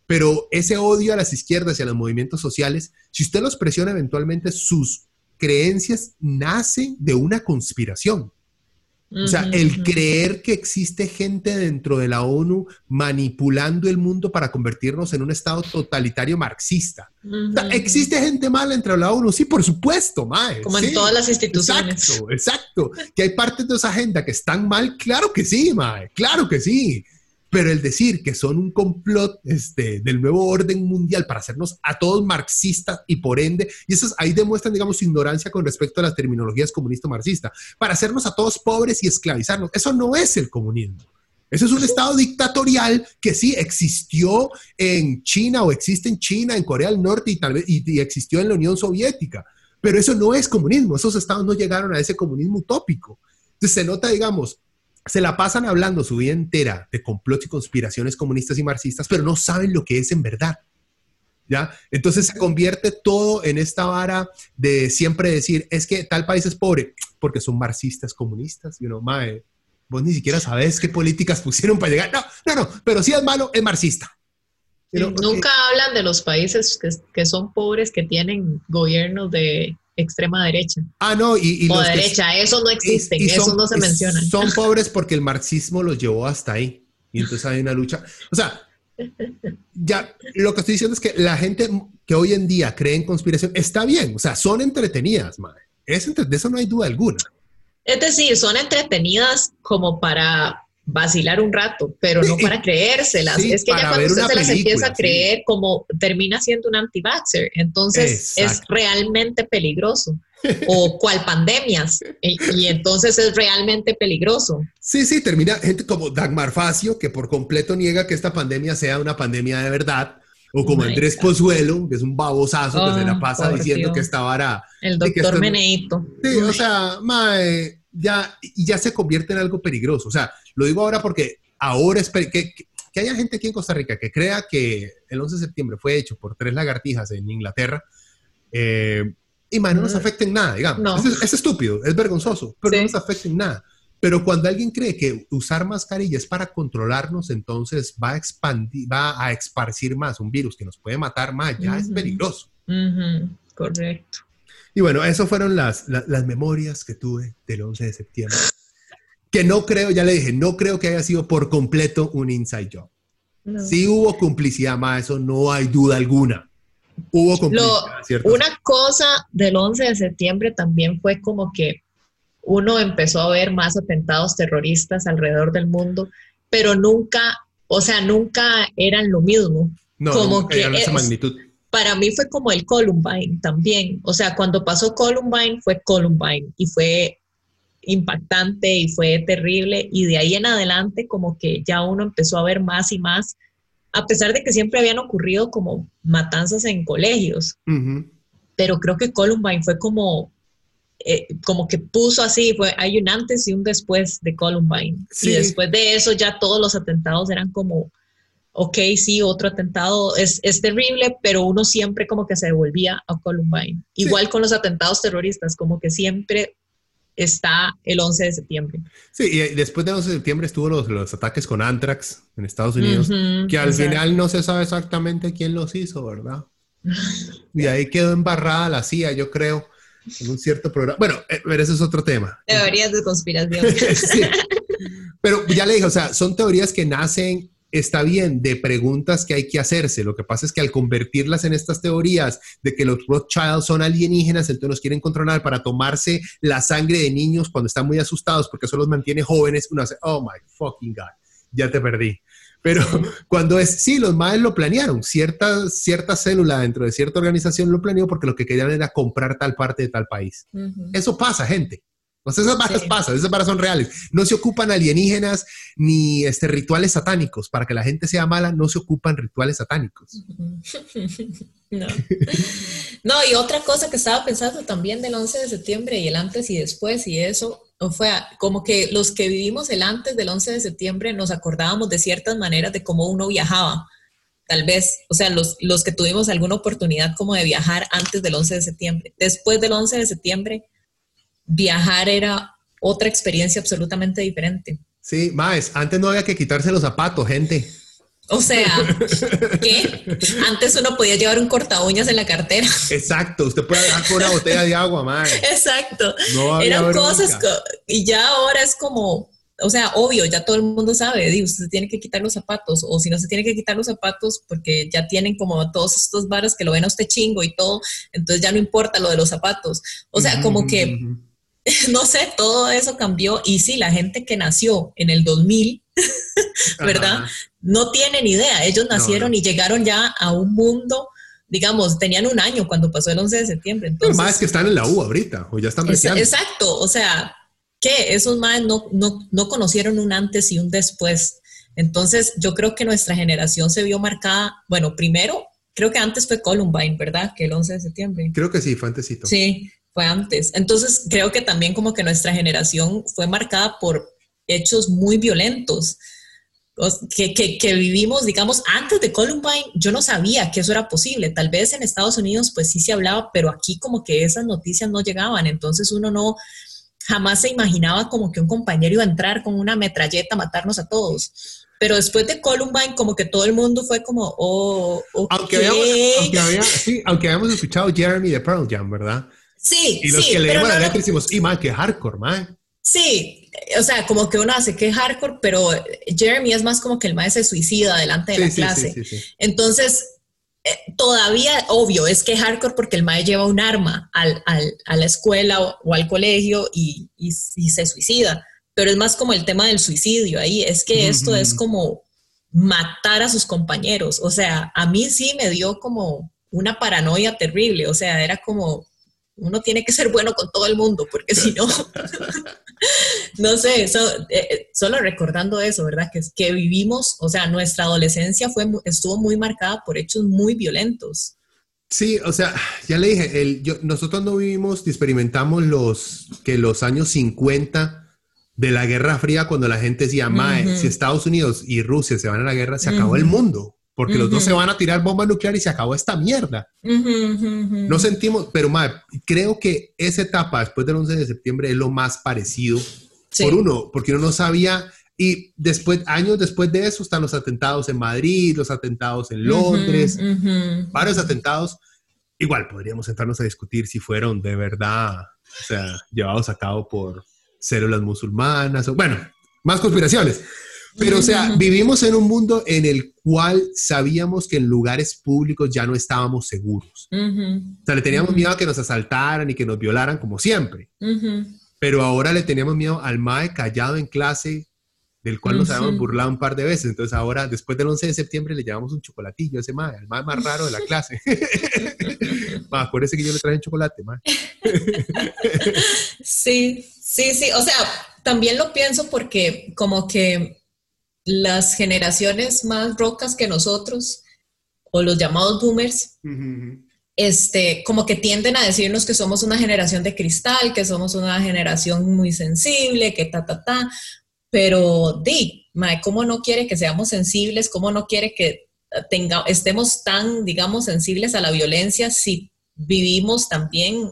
Pero ese odio a las izquierdas y a los movimientos sociales, si usted los presiona eventualmente, sus creencias nacen de una conspiración. O sea, el creer que existe gente dentro de la ONU manipulando el mundo para convertirnos en un estado totalitario marxista. ¿Existe gente mala entre la ONU? Sí, por supuesto, mae. Como en todas las instituciones. Exacto, exacto. ¿Que hay partes de esa agenda que están mal? Claro que sí, mae. Claro que sí. Pero el decir que son un complot este, del nuevo orden mundial para hacernos a todos marxistas y por ende, y eso ahí demuestran, digamos, ignorancia con respecto a las terminologías comunista-marxista, para hacernos a todos pobres y esclavizarnos. Eso no es el comunismo. Eso es un estado dictatorial que sí existió en China o existe en China, en Corea del Norte y tal vez y existió en la Unión Soviética. Pero eso no es comunismo. Esos estados no llegaron a ese comunismo utópico. Entonces se nota, digamos, se la pasan hablando su vida entera de complots y conspiraciones comunistas y marxistas, pero no saben lo que es en verdad. ¿Ya? Entonces se convierte todo en esta vara de siempre decir, es que tal país es pobre porque son marxistas comunistas. Y uno, mae, vos ni siquiera sabes qué políticas pusieron para llegar. No, no, no, pero si es malo, es marxista. nunca hablan de los países que, que son pobres, que tienen gobiernos de extrema derecha. Ah, no, y, o derecha, eso no existe, eso no se menciona. Son pobres porque el marxismo los llevó hasta ahí. Y entonces hay una lucha. O sea, ya lo que estoy diciendo es que la gente que hoy en día cree en conspiración está bien, o sea, son entretenidas, madre. Es de eso no hay duda alguna. Es decir, son entretenidas como para vacilar un rato, pero no para creérselas. es que ya cuando usted se las empieza a creer, como termina siendo un anti-vaxxer, entonces es realmente peligroso. o (laughs) cual pandemias, y, entonces es realmente peligroso. Sí, sí, termina gente como Dagmar Facio, que por completo niega que esta pandemia sea una pandemia de verdad, o como Andrés Pozuelo, que es un babosazo que se la oh, pasa diciendo que esta vara... El doctor Meneito. Sí, o sea, mae, ya, ya se convierte en algo peligroso. O sea, lo digo ahora porque ahora es que, que, haya gente aquí en Costa Rica que crea que el 11 de septiembre fue hecho por tres lagartijas en Inglaterra. Eh, y más no nos afecta en nada, digamos. Es, estúpido, es vergonzoso, pero no nos afecta en nada. Pero cuando alguien cree que usar mascarilla es para controlarnos, entonces va a expandir, va a esparcir más un virus que nos puede matar más, ya es peligroso. Correcto. Y bueno, esas fueron las, las, memorias que tuve del 11 de septiembre. Que no creo, ya le dije, no creo que haya sido por completo un inside job. Sí hubo complicidad, más eso no hay duda alguna. Hubo complicidad. una cosa del 11 de septiembre también fue como que uno empezó a ver más atentados terroristas alrededor del mundo, pero nunca, o sea, nunca eran lo mismo. No, como que esa magnitud para mí fue como el Columbine también. O sea, cuando pasó Columbine fue Columbine y fue impactante y fue terrible. Y de ahí en adelante como que ya uno empezó a ver más y más, a pesar de que siempre habían ocurrido como matanzas en colegios, pero creo que Columbine fue como, eh, como que puso así, fue, hay un antes y un después de Columbine. Y después de eso ya todos los atentados eran como ok, sí, otro atentado es, es, terrible, pero uno siempre como que se devolvía a Columbine. Igual con los atentados terroristas, como que siempre está el 11 de septiembre. Sí, y después del 11 de septiembre estuvo los, los ataques con Anthrax en Estados Unidos, que al final no se sabe exactamente quién los hizo, ¿verdad? (laughs) y ahí quedó embarrada la CIA, yo creo, en un cierto programa. Bueno, eh, pero ese es otro tema. Teorías de conspiración. (laughs) sí. (laughs) Pero ya le dije, o sea, son teorías que nacen está bien de preguntas que hay que hacerse. Lo que pasa es que al convertirlas en estas teorías de que los Rothschild son alienígenas, entonces nos quieren controlar para tomarse la sangre de niños cuando están muy asustados porque eso los mantiene jóvenes, uno hace, oh my fucking God, ya te perdí. Pero (laughs) cuando es, sí, los madres lo planearon, cierta, cierta célula dentro de cierta organización lo planeó porque lo que querían era comprar tal parte de tal país. Eso pasa, gente. O sea, esas barras pasan, esas barras son reales. No se ocupan alienígenas ni este, rituales satánicos. Para que la gente sea mala, no se ocupan rituales satánicos. (laughs) No. no, y otra cosa que estaba pensando también del 11 de septiembre y el antes y después y eso, fue como que los que vivimos el antes del 11 de septiembre nos acordábamos de ciertas maneras de cómo uno viajaba. Tal vez, o sea, los, los que tuvimos alguna oportunidad como de viajar antes del 11 de septiembre. Después del 11 de septiembre, viajar era otra experiencia absolutamente diferente. Sí, más, antes no había que quitarse los zapatos, gente. O sea, (laughs) ¿qué? Antes uno podía llevar un corta uñas en la cartera. Exacto, usted puede dejar con una botella de agua, más. Exacto. Eran cosas y ya ahora es como, o sea, obvio, ya todo el mundo sabe, usted tiene que quitar los zapatos, o si no se tiene que quitar los zapatos porque ya tienen como todos estos bares que lo ven a usted chingo y todo, entonces ya no importa lo de los zapatos. O sea, como que (laughs) no sé, todo eso cambió y sí, la gente que nació en el 2000, (laughs) ¿verdad? No tienen idea, ellos nacieron y llegaron ya a un mundo, digamos, tenían un año cuando pasó el 11 de septiembre. Entonces, más que están en la U ahorita, o ya están Exacto, o sea, que esos más no, no, no conocieron un antes y un después. Entonces, yo creo que nuestra generación se vio marcada, bueno, primero, creo que antes fue Columbine, ¿verdad? Que el 11 de septiembre. Creo que sí, fue antesito. Sí, fue antes. Entonces creo que también como que nuestra generación fue marcada por hechos muy violentos. Que, que, vivimos, digamos, antes de Columbine, yo no sabía que eso era posible. Tal vez en Estados Unidos, pues sí se hablaba, pero aquí como que esas noticias no llegaban. Entonces uno no, jamás se imaginaba como que un compañero iba a entrar con una metralleta a matarnos a todos. Pero después de Columbine, como que todo el mundo fue como, oh, aunque, habíamos, sí, aunque habíamos escuchado Jeremy de Pearl Jam, ¿verdad? Sí, y los que leímos la letra decimos, y man, que hardcore, man. Sí, o sea, como que uno hace que hardcore, pero Jeremy es más como que el maestro se suicida delante de la clase. Entonces, eh, todavía, obvio, es que hardcore porque el maestro lleva un arma al, al, a la escuela o, al colegio y, y, se suicida. pero es más como el tema del suicidio ahí, es que esto es como matar a sus compañeros, o sea, a mí sí me dio como una paranoia terrible, o sea, era como, uno tiene que ser bueno con todo el mundo, porque si no, (laughs) no sé, eh, eh, solo recordando eso, ¿verdad? Que, que vivimos, o sea, nuestra adolescencia fue, estuvo muy marcada por hechos muy violentos. Sí, o sea, ya le dije, el, nosotros no vivimos experimentamos los, que los años 50 de la Guerra Fría cuando la gente decía, Mae, si Estados Unidos y Rusia se van a la guerra, se acabó el mundo, porque los dos se van a tirar bomba nuclear y se acabó esta mierda. No sentimos, pero Mae, creo que esa etapa después del 11 de septiembre es lo más parecido. Por uno, porque uno no sabía, y después, años después de eso están los atentados en Madrid, los atentados en Londres, varios atentados. Igual podríamos sentarnos a discutir si fueron de verdad, o sea, llevados a cabo por células musulmanas, o bueno, más conspiraciones. Pero, o sea, vivimos en un mundo en el cual sabíamos que en lugares públicos ya no estábamos seguros. O sea, le teníamos miedo a que nos asaltaran y que nos violaran como siempre. Pero ahora le teníamos miedo al MAE callado en clase, del cual nos habíamos burlado un par de veces. Entonces ahora, después del 11 de septiembre, le llevamos un chocolatillo a ese MAE, el MAE más raro de la (laughs) clase. (laughs) ma, acuérdese que yo le traje chocolate, MAE. (laughs) sí, Sí, sí, o sea, también lo pienso porque como que las generaciones más rocas que nosotros, o los llamados boomers, este, como que tienden a decirnos que somos una generación de cristal, que somos una generación muy sensible, que ta, ta, ta, pero di, mae, ¿cómo no quiere que seamos sensibles? ¿Cómo no quiere que tenga, estemos tan, digamos, sensibles a la violencia si vivimos también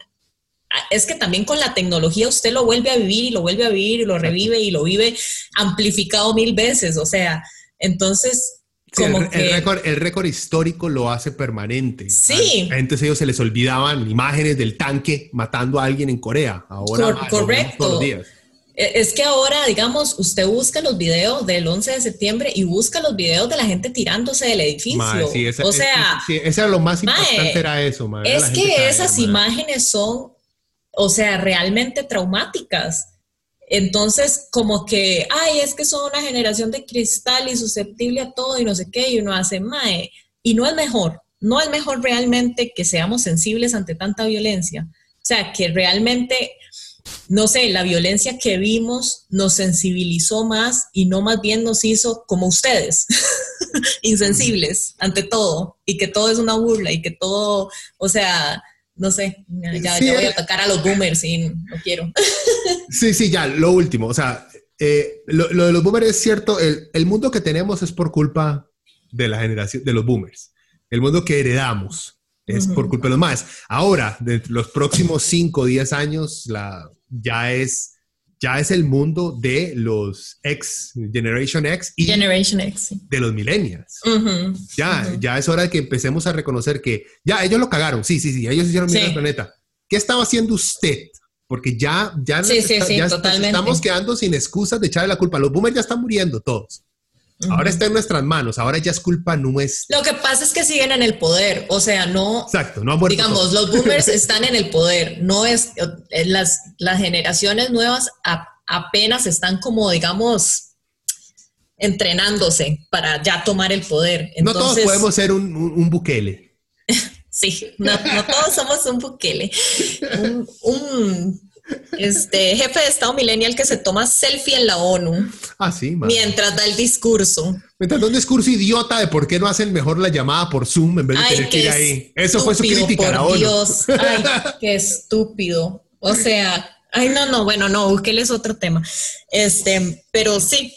es que también con la tecnología usted lo vuelve a vivir y lo vuelve a vivir y lo revive y lo vive amplificado mil veces, o sea, entonces... Como el, que... el, récord, histórico lo hace permanente. Sí. Antes ellos se les olvidaban imágenes del tanque matando a alguien en Corea. Ahora correcto. E, es que ahora, digamos, usted busca los videos del 11 de septiembre y busca los videos de la gente tirándose del edificio. o sea, es, era lo más importante, era eso. es que esas imágenes son o sea, realmente traumáticas. Entonces, como que, ay, es que son una generación de cristal y susceptible a todo y no sé qué, y uno hace mae. Y no es mejor, no es mejor realmente que seamos sensibles ante tanta violencia. O sea, que realmente, no sé, la violencia que vimos nos sensibilizó más y no más bien nos hizo como ustedes, (laughs) insensibles ante todo, y que todo es una burla y que todo, o sea, no sé, ya, voy a eh, atacar a los boomers y no quiero. (laughs) Sí, sí, ya, lo último, o sea, eh, lo, de los boomers es cierto, el, mundo que tenemos es por culpa de la generación, de los boomers. El mundo que heredamos es por culpa de los más. Ahora, de los próximos 5 o 10 años, la, ya es ya es el mundo de los X, Generation X y Generation X, de los millennials. ya, ya es hora de que empecemos a reconocer que ya ellos lo cagaron, sí, sí, sí, ellos hicieron bien el planeta. ¿Qué estaba haciendo usted? Porque ya, ya, estamos quedando sin excusas de echarle la culpa. Los boomers ya están muriendo todos. Ahora está en nuestras manos, ahora ya es culpa nuestra. Lo que pasa es que siguen en el poder, o sea, no. Exacto, no muerto Digamos, los boomers (laughs) están en el poder, no es. Eh, las, las generaciones nuevas apenas están como, digamos, entrenándose para ya tomar el poder. no todos podemos ser un, un, bukele. (laughs) sí, no, todos somos un bukele. (laughs) un este jefe de Estado millennial que se toma selfie en la ONU. Ah, sí, Mientras da el discurso. Mientras da un discurso idiota de por qué no hacen mejor la llamada por Zoom en vez de tener que ir ahí. Eso fue su crítica a la ONU. Dios, ay, (laughs) qué estúpido. O sea, ay, no, no, bueno, no, búsqueles otro tema. Este, pero sí.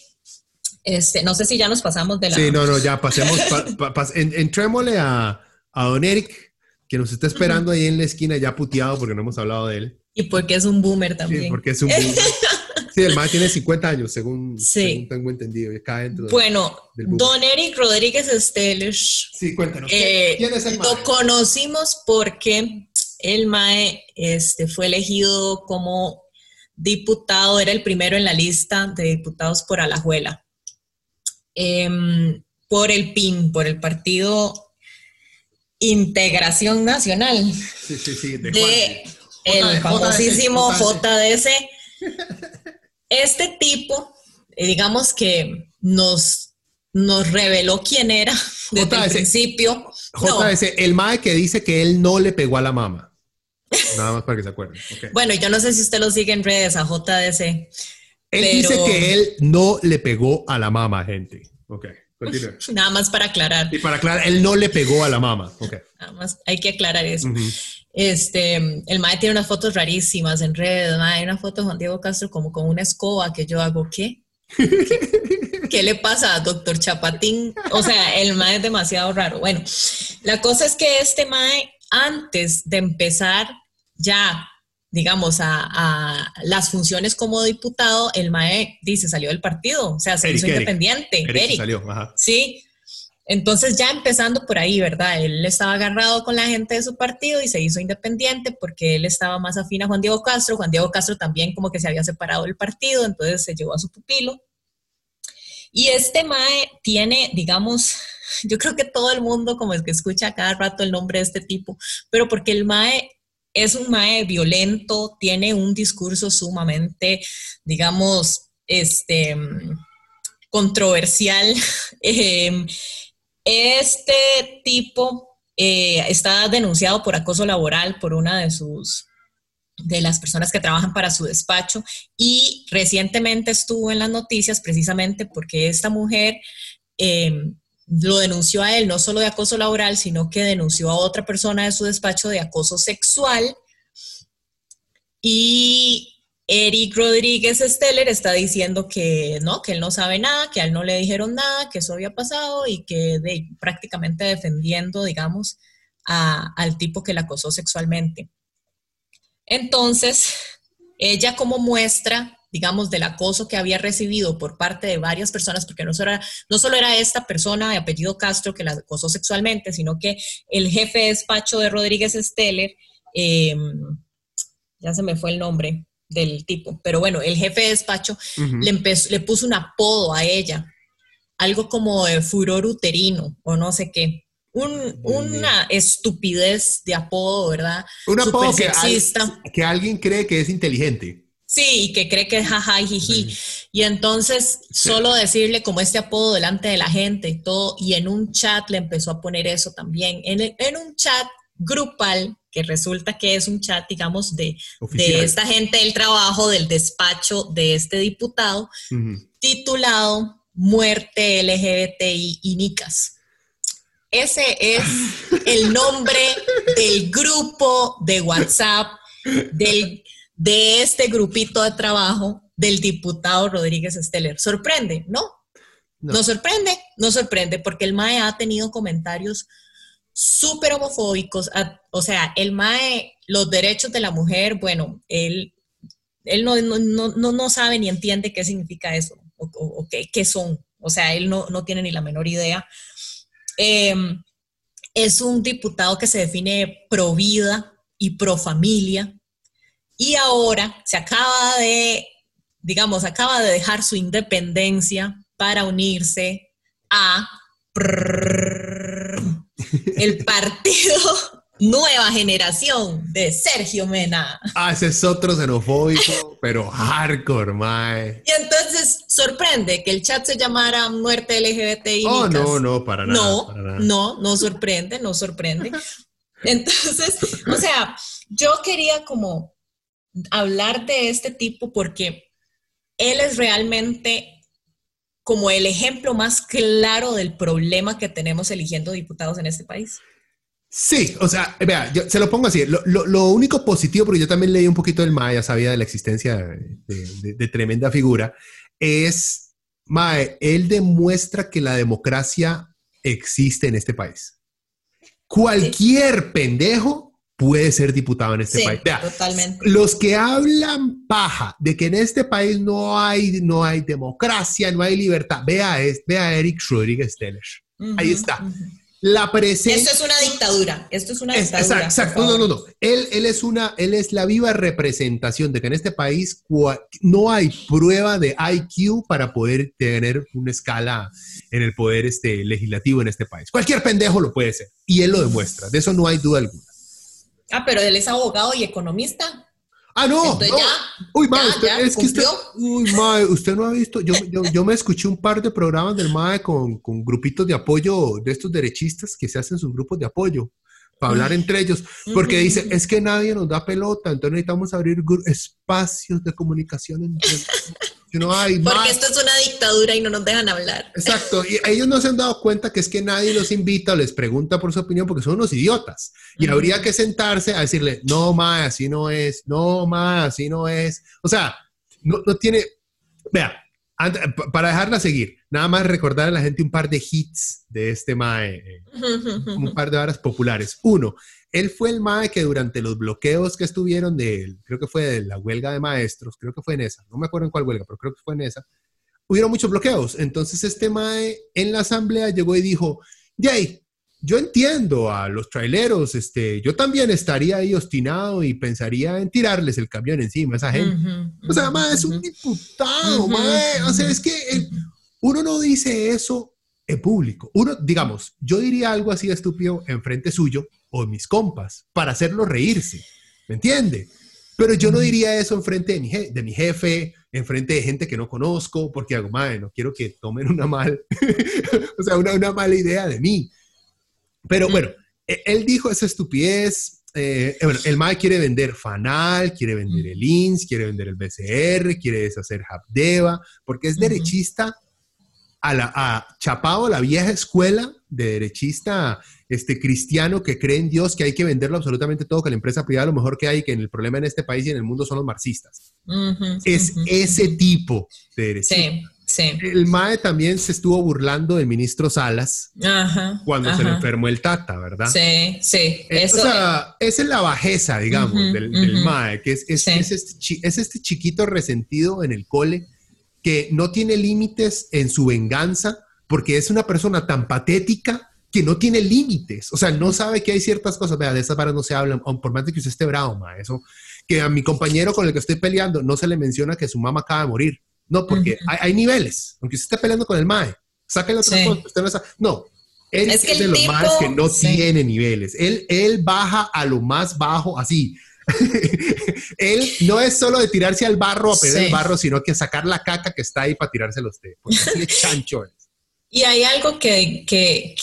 Este, no sé si ya nos pasamos de la. Sí, no, no, ya (laughs) pasemos. entrémosle a, a Don Eric, que nos está esperando ahí en la esquina, ya puteado porque no hemos hablado de él. Y porque es un boomer también. Sí, porque es un boomer. (laughs) Sí, el más tiene 50 años, según, tengo entendido. bueno, don Eric Rodríguez Esteles. Sí, cuéntanos. Eh, ¿Quién es el MAE? Lo conocimos porque el MAE este, fue elegido como diputado, era el primero en la lista de diputados por Alajuela. Em, por el PIN, por el Partido Integración Nacional. Sí, sí, sí. De, el famosísimo JDS. (laughs) este tipo, eh, digamos que nos, nos reveló quién era desde el principio. JS, el mae que dice que él no le pegó a la mamá. Nada más para que se acuerden. Bueno, yo no sé si usted lo sigue en redes a JDC. Él dice que él no le pegó a la mamá, gente. Ok. (laughs) Nada más para aclarar. Y para aclarar, él no le pegó a la mamá. Ok. Nada más hay que aclarar eso. Este, el mae tiene unas fotos rarísimas en redes. Hay una foto de Juan Diego Castro como con una escoba que yo hago, ¿qué? (laughs) ¿Qué, le pasa a doctor Chapatín? O sea, el mae es demasiado raro. Bueno, la cosa es que este mae, antes de empezar ya digamos, a, las funciones como diputado, el MAE dice, salió del partido, o sea, se hizo independiente. Eric, Salió, Sí. Entonces ya empezando por ahí, ¿verdad? Él estaba agarrado con la gente de su partido y se hizo independiente porque él estaba más afín a Juan Diego Castro. Juan Diego Castro también como que se había separado del partido, entonces se llevó a su pupilo. Y este MAE tiene, digamos, (laughs) yo creo que todo el mundo como es que escucha cada rato el nombre de este tipo, pero porque el MAE es un mae violento, tiene un discurso sumamente, digamos, este, controversial. (laughs) Em, este tipo eh, está denunciado por acoso laboral por una de sus de las personas que trabajan para su despacho y recientemente estuvo en las noticias precisamente porque esta mujer em, lo denunció a él no solo de acoso laboral, sino que denunció a otra persona de su despacho de acoso sexual. Y Eric Rodríguez Steller está diciendo que no, que él no sabe nada, que a él no le dijeron nada, que eso había pasado y que prácticamente defendiendo, digamos, al tipo que la acosó sexualmente. Entonces, ella como muestra digamos, del acoso que había recibido por parte de varias personas, porque no solo era, no solo era esta persona de apellido Castro que la acosó sexualmente, sino que el jefe de despacho de Rodríguez Steller, em, ya se me fue el nombre del tipo, pero bueno, el jefe de despacho le, le puso un apodo a ella, algo como de furor uterino o no sé qué. una estupidez de apodo, ¿verdad? Un apodo que, que alguien cree que es inteligente. Sí, y que cree que es jaja y jiji. Y entonces, solo decirle como este apodo delante de la gente y todo, y en un chat le empezó a poner eso también. En, en un chat grupal, que resulta que es un chat, digamos, de, de esta gente del trabajo, del despacho de este diputado, titulado Muerte LGBTI y Nicas. Ese es (laughs) el nombre del grupo de WhatsApp del de este grupito de trabajo del diputado Rodríguez Esteller. ¿Sorprende? ¿No? No, sorprende, no sorprende, porque el MAE ha tenido comentarios súper homofóbicos. O sea, el MAE, los derechos de la mujer, bueno, él, él no, no, sabe ni entiende qué significa eso o, qué, son. O sea, él no, tiene ni la menor idea. Em, es un diputado que se define pro vida y pro familia, y ahora se acaba de, digamos, acaba de dejar su independencia para unirse a el partido Nueva Generación de Sergio Mena. Ah, ese es otro xenofóbico, (laughs) pero hardcore, mae. Y entonces sorprende que el chat se llamara Muerte LGBTI. Oh, no, no, para nada. No, no, no sorprende, no sorprende. (laughs) Entonces, o sea, yo quería como hablar de este tipo porque él es realmente como el ejemplo más claro del problema que tenemos eligiendo diputados en este país. Sí, o sea, vea, yo se lo pongo así. Lo, único positivo, porque yo también leí un poquito del Maya, sabía de la existencia de, tremenda figura, es, Mae, él demuestra que la democracia existe en este país. Cualquier pendejo puede ser diputado en este país. totalmente. Los que hablan paja de que en este país no hay, no hay democracia, no hay libertad, vea, es, vea a Eric Rodríguez Teller. Ahí está. La presencia. Esto es una dictadura. Esto es una dictadura. Exacto. No, no, no. Él, él, es una, él es la viva representación de que en este país no hay prueba de IQ para poder tener una escala en el poder este, legislativo en este país. Cualquier pendejo lo puede ser. Y él lo demuestra. De eso no hay duda alguna. Ah, pero él es abogado y economista. Ah, no. uy, mae, usted, es que usted, uy, mae, usted no ha visto. Yo, yo, yo, me escuché un par de programas del mae con, con grupitos de apoyo de estos derechistas que se hacen sus grupos de apoyo para hablar entre ellos, porque dice, es que nadie nos da pelota, entonces necesitamos abrir espacios de comunicación entre (laughs) no hay Porque esto es una dictadura y no nos dejan hablar. Exacto, y ellos no se han dado cuenta que es que nadie los invita o les pregunta por su opinión porque son unos idiotas. Y habría que sentarse a decirle, no, ma, así no es, no, ma, así no es. O sea, no, no tiene, vea, para dejarla seguir, nada más recordar a la gente un par de hits de este Mae, eh, (laughs) un par de varas populares. Uno, él fue el Mae que durante los bloqueos que estuvieron de, creo que fue de la huelga de maestros, creo que fue en esa, no me acuerdo en cuál huelga, pero creo que fue en esa, hubieron muchos bloqueos. Entonces este Mae en la asamblea llegó y dijo, Jay, yo entiendo a los traileros, este, yo también estaría ahí obstinado y pensaría en tirarles el camión encima a esa gente. o sea, ma, es un diputado, o sea, es que uno no dice eso en público. Uno, digamos, yo diría algo así estúpido en frente suyo o de mis compas para hacerlo reírse, ¿me entiende? Pero yo no diría eso en frente de mi, de mi jefe, en frente de gente que no conozco, porque hago, madre, no quiero que tomen una mal, (laughs) o sea, una, una mala idea de mí. Pero bueno, e, él dijo esa estupidez. Eh, bueno, el MAE quiere vender Fanal, quiere vender el INS, quiere vender el BCR, quiere deshacer Habdeba, porque es derechista a, la, a chapado la vieja escuela de derechista este, cristiano que cree en Dios, que hay que venderlo absolutamente todo, que la empresa privada lo mejor que hay, que el problema en este país y en el mundo son los marxistas. es ese tipo de derechista. El MAE también se estuvo burlando del ministro Salas cuando se le enfermó el Tata, ¿verdad? Sí, sí. Eh, o sea, esa es la bajeza, digamos, del, MAE, que es, este es, este, chiquito resentido en el cole que no tiene límites en su venganza porque es una persona tan patética que no tiene límites. O sea, no sabe que hay ciertas cosas. Vea, de esas varas no se hablan, por más de que usted esté bravo, MAE. Eso, que a mi compañero con el que estoy peleando no se le menciona que su mamá acaba de morir no, porque hay, niveles. Aunque usted esté peleando con el MAE, sáquenle otra cosa. Usted no, no, él es, de los MAEs que no tiene niveles. Él, él baja a lo más bajo así. (laughs) él no es solo de tirarse al barro a pedir el barro, sino que sacar la caca que está ahí para tirárselo a usted. chancho Y hay algo que, que,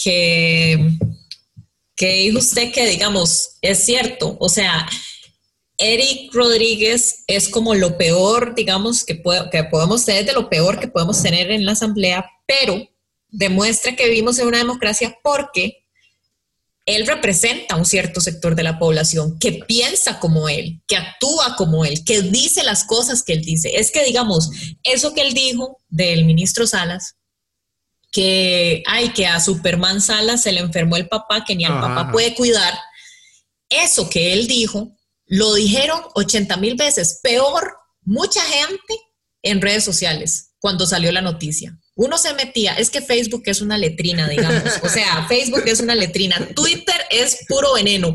que, dijo usted que, digamos, es cierto. O sea, Eric Rodríguez es como lo peor, digamos, que, que podemos tener, de lo peor que podemos tener en la Asamblea, pero demuestra que vivimos en una democracia porque él representa a un cierto sector de la población que piensa como él, que actúa como él, que dice las cosas que él dice. Es que, digamos, eso que él dijo del ministro Salas, que, ay, que a Superman Salas se le enfermó el papá, que ni al papá puede cuidar, eso que él dijo lo dijeron 80 mil veces. Peor, mucha gente en redes sociales cuando salió la noticia. Uno se metía, es que Facebook es una letrina, digamos. O sea, (laughs) Facebook es una letrina. Twitter es puro veneno,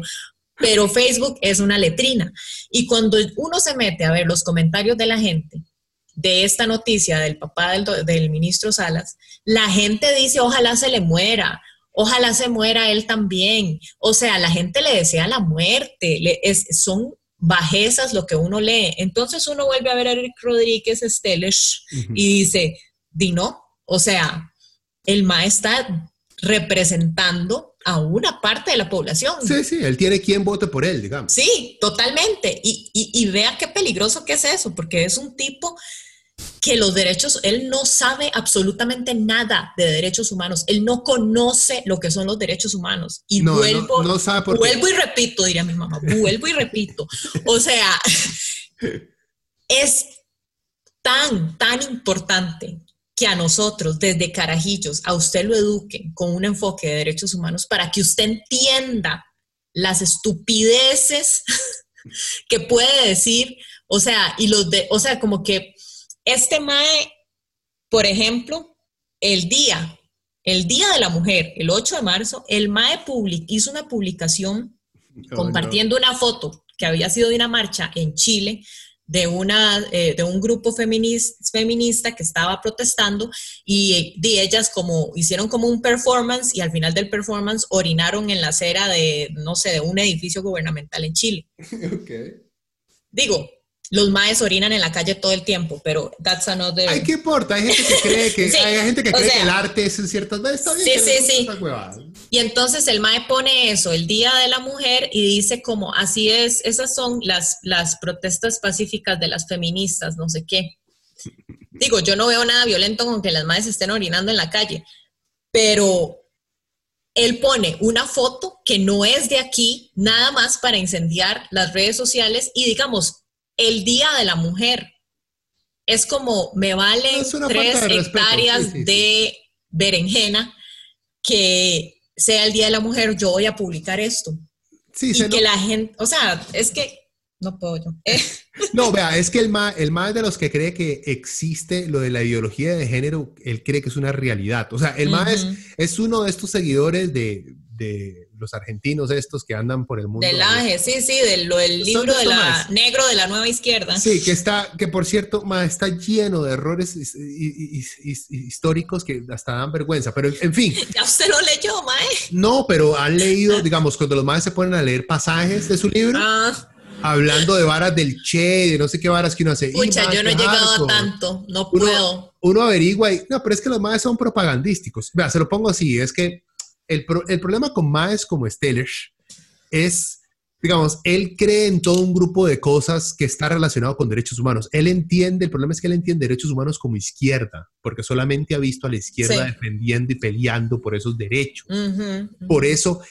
pero Facebook es una letrina. Y cuando uno se mete a ver los comentarios de la gente de esta noticia del papá del, del ministro Salas, la gente dice, ojalá se le muera, ojalá se muera él también. O sea, la gente le desea la muerte, le, es, son bajezas lo que uno lee. Entonces uno vuelve a ver a Eric Rodríguez Esteles y dice, di no, o sea, el MA está representando a una parte de la población. Sí, sí, él tiene quien vote por él, digamos. Sí, totalmente. Y, y, y vea qué peligroso que es eso, porque es un tipo que los derechos, él no sabe absolutamente nada de derechos humanos, él no conoce lo que son los derechos humanos. Y vuelvo, vuelvo y repito, diría mi mamá, vuelvo y repito. O sea, es tan, tan importante que a nosotros, desde carajillos, a usted lo eduquen con un enfoque de derechos humanos para que usted entienda las estupideces (laughs) que puede decir, o sea, y los de, o sea, como que este MAE, por ejemplo, el día, el Día de la Mujer, el 8 de marzo, el MAE public, hizo una publicación compartiendo una foto que había sido de una marcha en Chile de, una, eh, de un grupo feminista que estaba protestando y de ellas como hicieron como un performance y al final del performance orinaron en la acera de, no sé, de un edificio gubernamental en Chile. (laughs) Digo, los maes orinan en la calle todo el tiempo, pero that's another... Ay, ¿qué importa? Hay gente que cree que, (laughs) hay gente que, cree que el arte es en ciertas veces. Sí, sí, sí. Y entonces el mae pone eso, el Día de la Mujer, y dice como, así es, esas son las, las protestas pacíficas de las feministas, no sé qué. Digo, yo no veo nada violento con que las maes estén orinando en la calle, pero él pone una foto que no es de aquí, nada más para incendiar las redes sociales y digamos, el Día de la Mujer. Es como, me valen tres hectáreas de berenjena que sea el Día de la Mujer, yo voy a publicar esto. Sí, y que la gente, o sea, es que no puedo yo. (laughs) no, vea, es que el más, el más de los que cree que existe lo de la ideología de género, él cree que es una realidad. O sea, el más es, uno de estos seguidores de, los argentinos estos que andan por el mundo. Del AGE, sí, sí, del, libro de la, negro de la nueva izquierda. Sí, que está, que por cierto, ma, está lleno de errores históricos que hasta dan vergüenza, pero en fin. (laughs) Ya usted lo leyó, mae. No, pero han leído, digamos, cuando los maes se ponen a leer pasajes de su libro. Ah hablando de varas del Che, de no sé qué varas que uno hace. Escucha, yo no he llegado a tanto, no puedo. Uno averigua y, no, pero es que los maes son propagandísticos. Vea, se lo pongo así, es que el, el problema con maes como Steller es, digamos, él cree en todo un grupo de cosas que está relacionado con derechos humanos. Él entiende, el problema es que él entiende derechos humanos como izquierda, porque solamente ha visto a la izquierda defendiendo y peleando por esos derechos. Por eso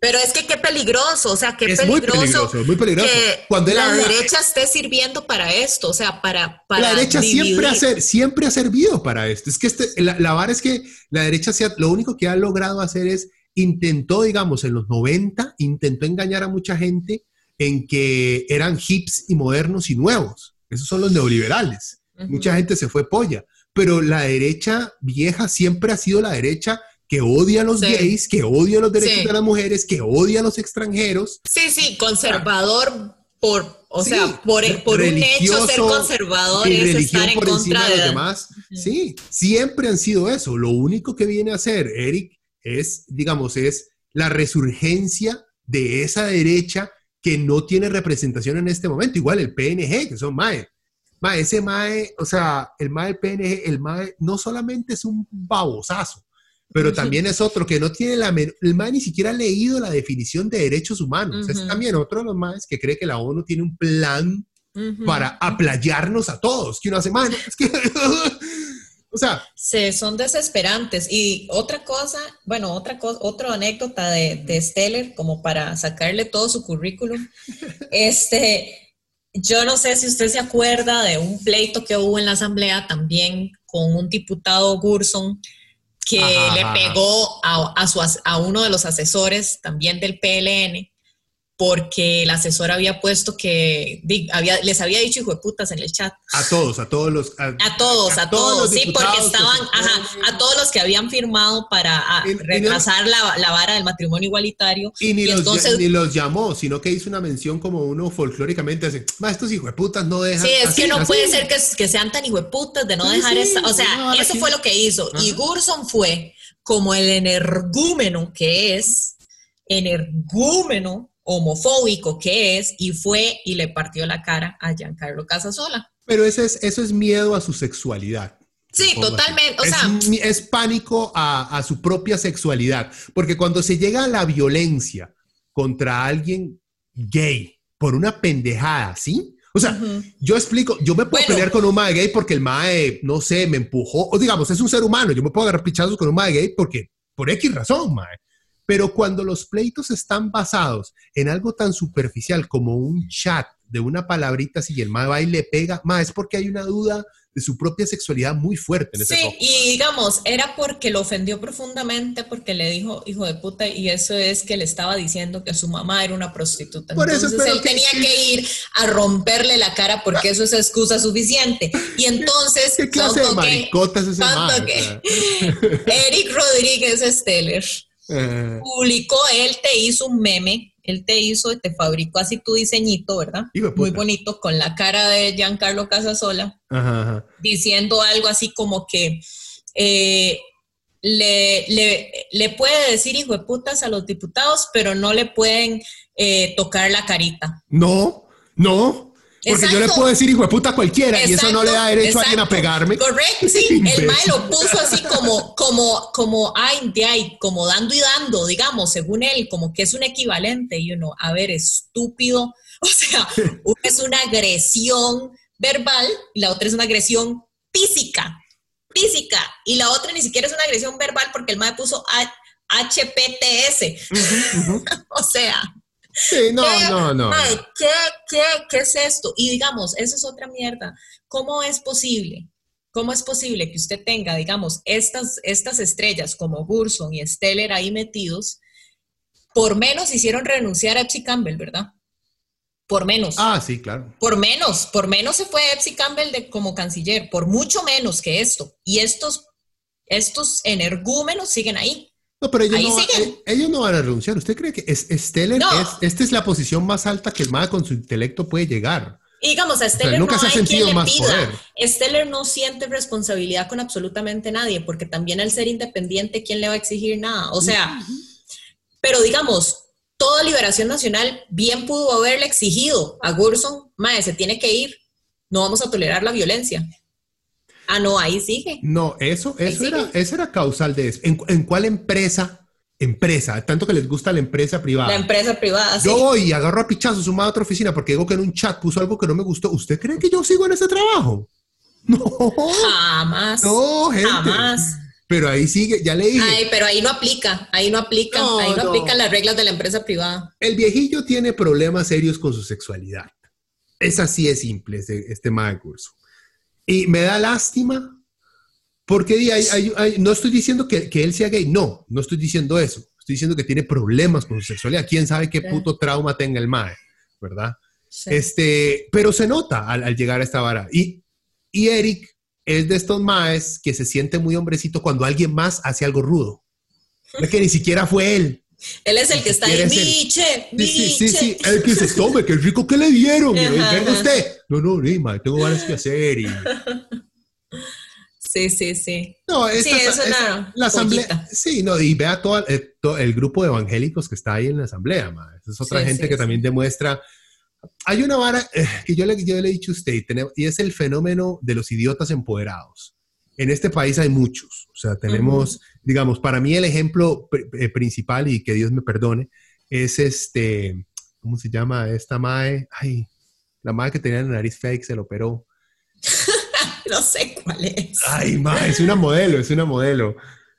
pero es que qué peligroso, o sea, qué peligroso, muy peligroso, muy peligroso. que Cuando la derecha esté sirviendo para esto, o sea, para, para la derecha siempre ha, siempre ha servido para esto. Es que este, la, la vara es que la derecha lo único que ha logrado hacer es intentó, digamos, en los 90 intentó engañar a mucha gente en que eran hips y modernos y nuevos. Esos son los neoliberales. Mucha gente se fue polla, pero la derecha vieja siempre ha sido la derecha que odia a los gays, que odia los derechos de las mujeres, que odia a los extranjeros. Sí, sí, conservador por, o sea, por, por un hecho ser conservador es estar en contra de, los demás. Sí, siempre han sido eso. Lo único que viene a hacer Eric es, digamos, es la resurgencia de esa derecha que no tiene representación en este momento. Igual el PNG, que son MAE. MAE, ese MAE, o sea, el MAE del PNG, el MAE no solamente es un babosazo, pero también es otro que no tiene la... El MAE ni siquiera ha leído la definición de derechos humanos. Es también otro de los MAEs que cree que la ONU tiene un plan para aplayarnos a todos. Que uno hace, es que... (laughs) o sea... Sí, son desesperantes. Y otra cosa, bueno, otra cosa, otra anécdota de, de Steller, como para sacarle todo su currículum. (laughs) este... Yo no sé si usted se acuerda de un pleito que hubo en la asamblea también con un diputado Gurson que le pegó a, a, su, a uno de los asesores también del PLN porque el asesor había puesto que había, les había dicho hijo de putas en el chat. A todos, a todos los. A, todos, a, todos, sí, porque estaban, ajá, a todos los que habían firmado para retrasar la, la, vara del matrimonio igualitario. Y ni, los, entonces, ni los llamó, sino que hizo una mención como uno folclóricamente hace, ma, estos hijos de putas no dejan. Sí, es que no puede ser que, que, sean tan hijo de putas de no dejar esa. O sea, eso fue lo que hizo. Y Gurson fue como el energúmeno que es, energúmeno homofóbico que es y fue y le partió la cara a Giancarlo Casasola. Pero ese es, eso es miedo a su sexualidad. Sí, totalmente. O sea, es pánico a, su propia sexualidad, porque cuando se llega a la violencia contra alguien gay por una pendejada, ¿sí? O sea, yo explico, yo me puedo pelear con un mae gay porque el mae, no sé, me empujó, o digamos, es un ser humano, yo me puedo agarrar pichazos con un mae gay porque, por X razón, mae. Pero cuando los pleitos están basados en algo tan superficial como un chat de una palabrita, si el mae va y le pega, más es porque hay una duda de su propia sexualidad muy fuerte en ese Sí, y digamos, era porque lo ofendió profundamente, porque le dijo hijo de puta, y eso es que le estaba diciendo que su mamá era una prostituta. Por entonces él tenía que ir a romperle la cara porque eso es excusa suficiente. Y entonces. ¿Qué clase de maricota es ese (laughs) Eric Rodríguez Steller eh. Publicó, él te hizo un meme, él te hizo, te fabricó así tu diseñito, ¿verdad? Muy bonito, con la cara de Giancarlo Casasola, diciendo algo así como que eh, le, le, puede decir hijo de putas a los diputados, pero no le pueden eh, tocar la carita. No, no. Porque yo le puedo decir hijo de puta a cualquiera y eso no le da derecho a alguien a pegarme. Correcto, (laughs) sí. El mae lo puso así como, como, como, ay, de ay, como dando y dando, digamos, según él, como que es un equivalente. Y uno, a ver, estúpido. (laughs) O sea, una es una agresión verbal y la otra es una agresión física. Física. Y la otra ni siquiera es una agresión verbal porque el mae puso HPTS. (laughs) o sea. Sí, no, no, no. ¿qué, qué, qué es esto? Y digamos, eso es otra mierda. ¿Cómo es posible? ¿Cómo es posible que usted tenga, digamos, estas, estas estrellas como Gurson y Steller ahí metidos? Por menos hicieron renunciar a Epsi Campbell, ¿verdad? Por menos. Ah, sí, claro. Por menos, por menos se fue Epsi Campbell de, como canciller, por mucho menos que esto. Y estos, estos energúmenos siguen ahí. No, pero ellos, no, eh, ellos no, van a renunciar. ¿Usted cree que es, Steller es, esta es la posición más alta que el MAD con su intelecto puede llegar? Y digamos, a Steller nunca no se ha sentido más Poder. Steller no siente responsabilidad con absolutamente nadie, porque también al ser independiente, ¿quién le va a exigir nada? O sea, pero digamos, toda Liberación Nacional bien pudo haberle exigido a Gurson, Mae, se tiene que ir, no vamos a tolerar la violencia. Ah, no, ahí sigue. No, eso, eso, era, eso era causal de eso. ¿En, cuál empresa? Empresa, tanto que les gusta la empresa privada. La empresa privada, Yo voy y agarro a pichazo, suma a otra oficina porque digo que en un chat puso algo que no me gustó. ¿Usted cree que yo sigo en ese trabajo? (laughs) No. Jamás. No, gente. Jamás. Pero ahí sigue, ya le dije. Ay, pero ahí no aplica, ahí no aplica, ahí no, aplican las reglas de la empresa privada. El viejillo tiene problemas serios con su sexualidad. Es así de simple este, este curso. Y me da lástima porque no estoy diciendo que, él sea gay, no, no estoy diciendo eso. Estoy diciendo que tiene problemas con su sexualidad. ¿Quién sabe qué puto trauma tenga el mae? ¿Verdad? Este, pero se nota al, llegar a esta vara. Y, y Eric es de estos maes que se siente muy hombrecito cuando alguien más hace algo rudo. Es que ni siquiera fue él. Él es el que está ahí, Miche, Sí, sí, sí, el que se tome, qué rico que le dieron. Venga usted. No, no, ni tengo ganas que hacer. Y... Sí, sí, sí. No, esta, sí, es una la asamblea. Sí, no, y vea todo, eh, todo, el grupo de evangélicos que está ahí en la asamblea, ma. Es otra gente que también demuestra. Hay una vara eh, que yo le, yo le he dicho a usted, y es el fenómeno de los idiotas empoderados. En este país hay muchos. O sea, tenemos, digamos, para mí el ejemplo eh, principal, y que Dios me perdone, es este, ¿cómo se llama esta mae? Ay, la mae que tenía la nariz fake se lo operó. (laughs) no sé cuál es. Ay, mae, es una modelo, es una modelo.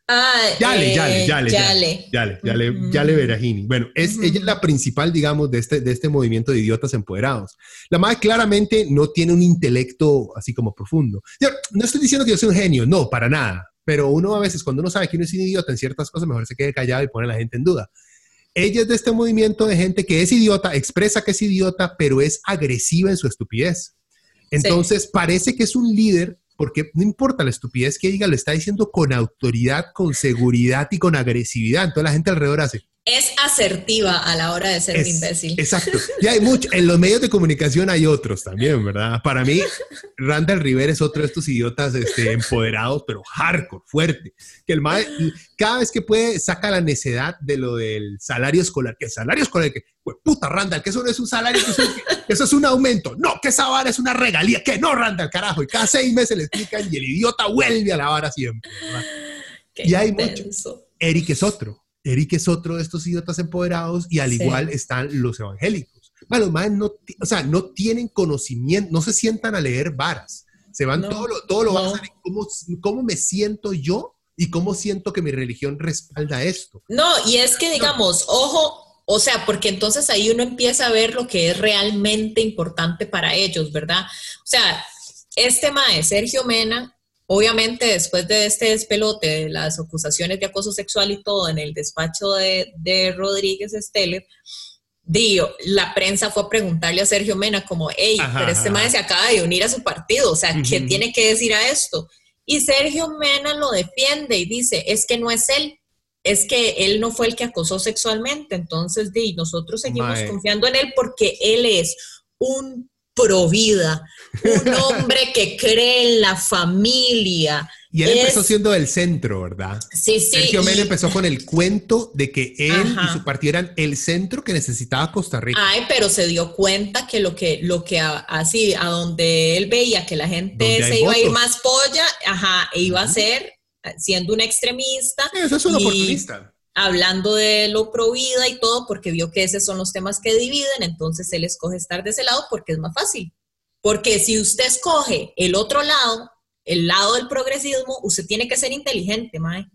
Ah, yale, yale, yale, yale, yale, yale, yale, Veragini. Bueno, es, ella es la principal, digamos, de este, de este movimiento de idiotas empoderados. La madre claramente no tiene un intelecto así como profundo. Yo, no estoy diciendo que yo soy un genio, no, para nada. Pero uno a veces, cuando uno sabe que uno es un idiota en ciertas cosas, mejor se quede callado y pone a la gente en duda. Ella es de este movimiento de gente que es idiota, expresa que es idiota, pero es agresiva en su estupidez. Entonces, parece que es un líder porque no importa la estupidez que diga, lo está diciendo con autoridad, con seguridad y con agresividad. Entonces la gente alrededor hace, es asertiva a la hora de ser un imbécil. Exacto. (laughs) Y hay mucho, en los medios de comunicación hay otros también, ¿verdad? Para mí, Randall Rivera es otro de estos idiotas este, empoderados, pero hardcore, fuerte. Que el mae, cada vez que puede, saca la necedad de lo del salario escolar. Que el salario escolar, que, puta, Randall, que eso no es un salario, que eso, es un aumento. No, que esa vara es una regalía. Que no, Randall, carajo. Y cada seis meses le explican y el idiota vuelve a la vara siempre. y hay mucho. Eric es otro Eric es otro de estos idiotas empoderados y al igual están los evangélicos. Bueno, los más no, o sea, no tienen conocimiento, no se sientan a leer varas. Se van todo lo, todo lo van a saber cómo, cómo me siento yo y cómo siento que mi religión respalda esto. No, y es que digamos, ojo, o sea, porque entonces ahí uno empieza a ver lo que es realmente importante para ellos, ¿verdad? O sea, este mae, Sergio Mena, Obviamente, después de este despelote de las acusaciones de acoso sexual y todo en el despacho de, de Rodríguez Steller, digo, la prensa fue a preguntarle a Sergio Mena como, hey, pero este man se acaba de unir a su partido, o sea, ¿qué tiene que decir a esto? Y Sergio Mena lo defiende y dice, es que no es él, es que él no fue el que acosó sexualmente, entonces, di, nosotros seguimos confiando en él porque él es un pro vida, un (laughs) hombre que cree en la familia, Y él empezó siendo del centro, ¿verdad? Sí, sí. Sergio Mel empezó con el cuento de que él y su partido eran el centro que necesitaba Costa Rica. Ay, pero se dio cuenta que lo que, lo que así, a donde él veía que la gente se iba a ir más polla, ajá, e iba a ser siendo un extremista. Eso es un oportunista. Hablando de lo pro vida y todo, porque vio que esos son los temas que dividen, entonces él escoge estar de ese lado porque es más fácil. Porque si usted escoge el otro lado, el lado del progresismo, usted tiene que ser inteligente, mae.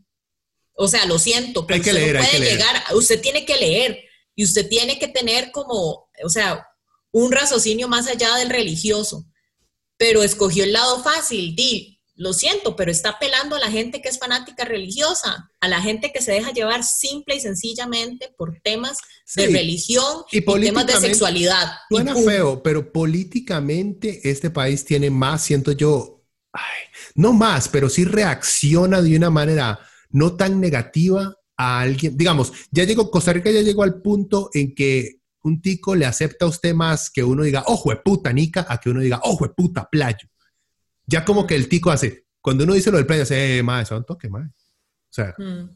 O sea, lo siento, pero usted no puede llegar, usted tiene que leer y usted tiene que tener como, o sea, un raciocinio más allá del religioso. Pero escogió el lado fácil, di, lo siento, pero está apelando a la gente que es fanática religiosa, a la gente que se deja llevar simple y sencillamente por temas de religión y, temas de sexualidad. Suena feo, pero políticamente este país tiene más, siento yo, no más, pero sí reacciona de una manera no tan negativa a alguien. Digamos, ya llegó, Costa Rica ya llegó al punto en que un tico le acepta a usted más que uno diga, ojo de puta nica, a que uno diga, ojo de puta playo. Ya como que el tico hace, cuando uno dice lo del playo, hace, eh, madre, son toque, madre. O sea, mm.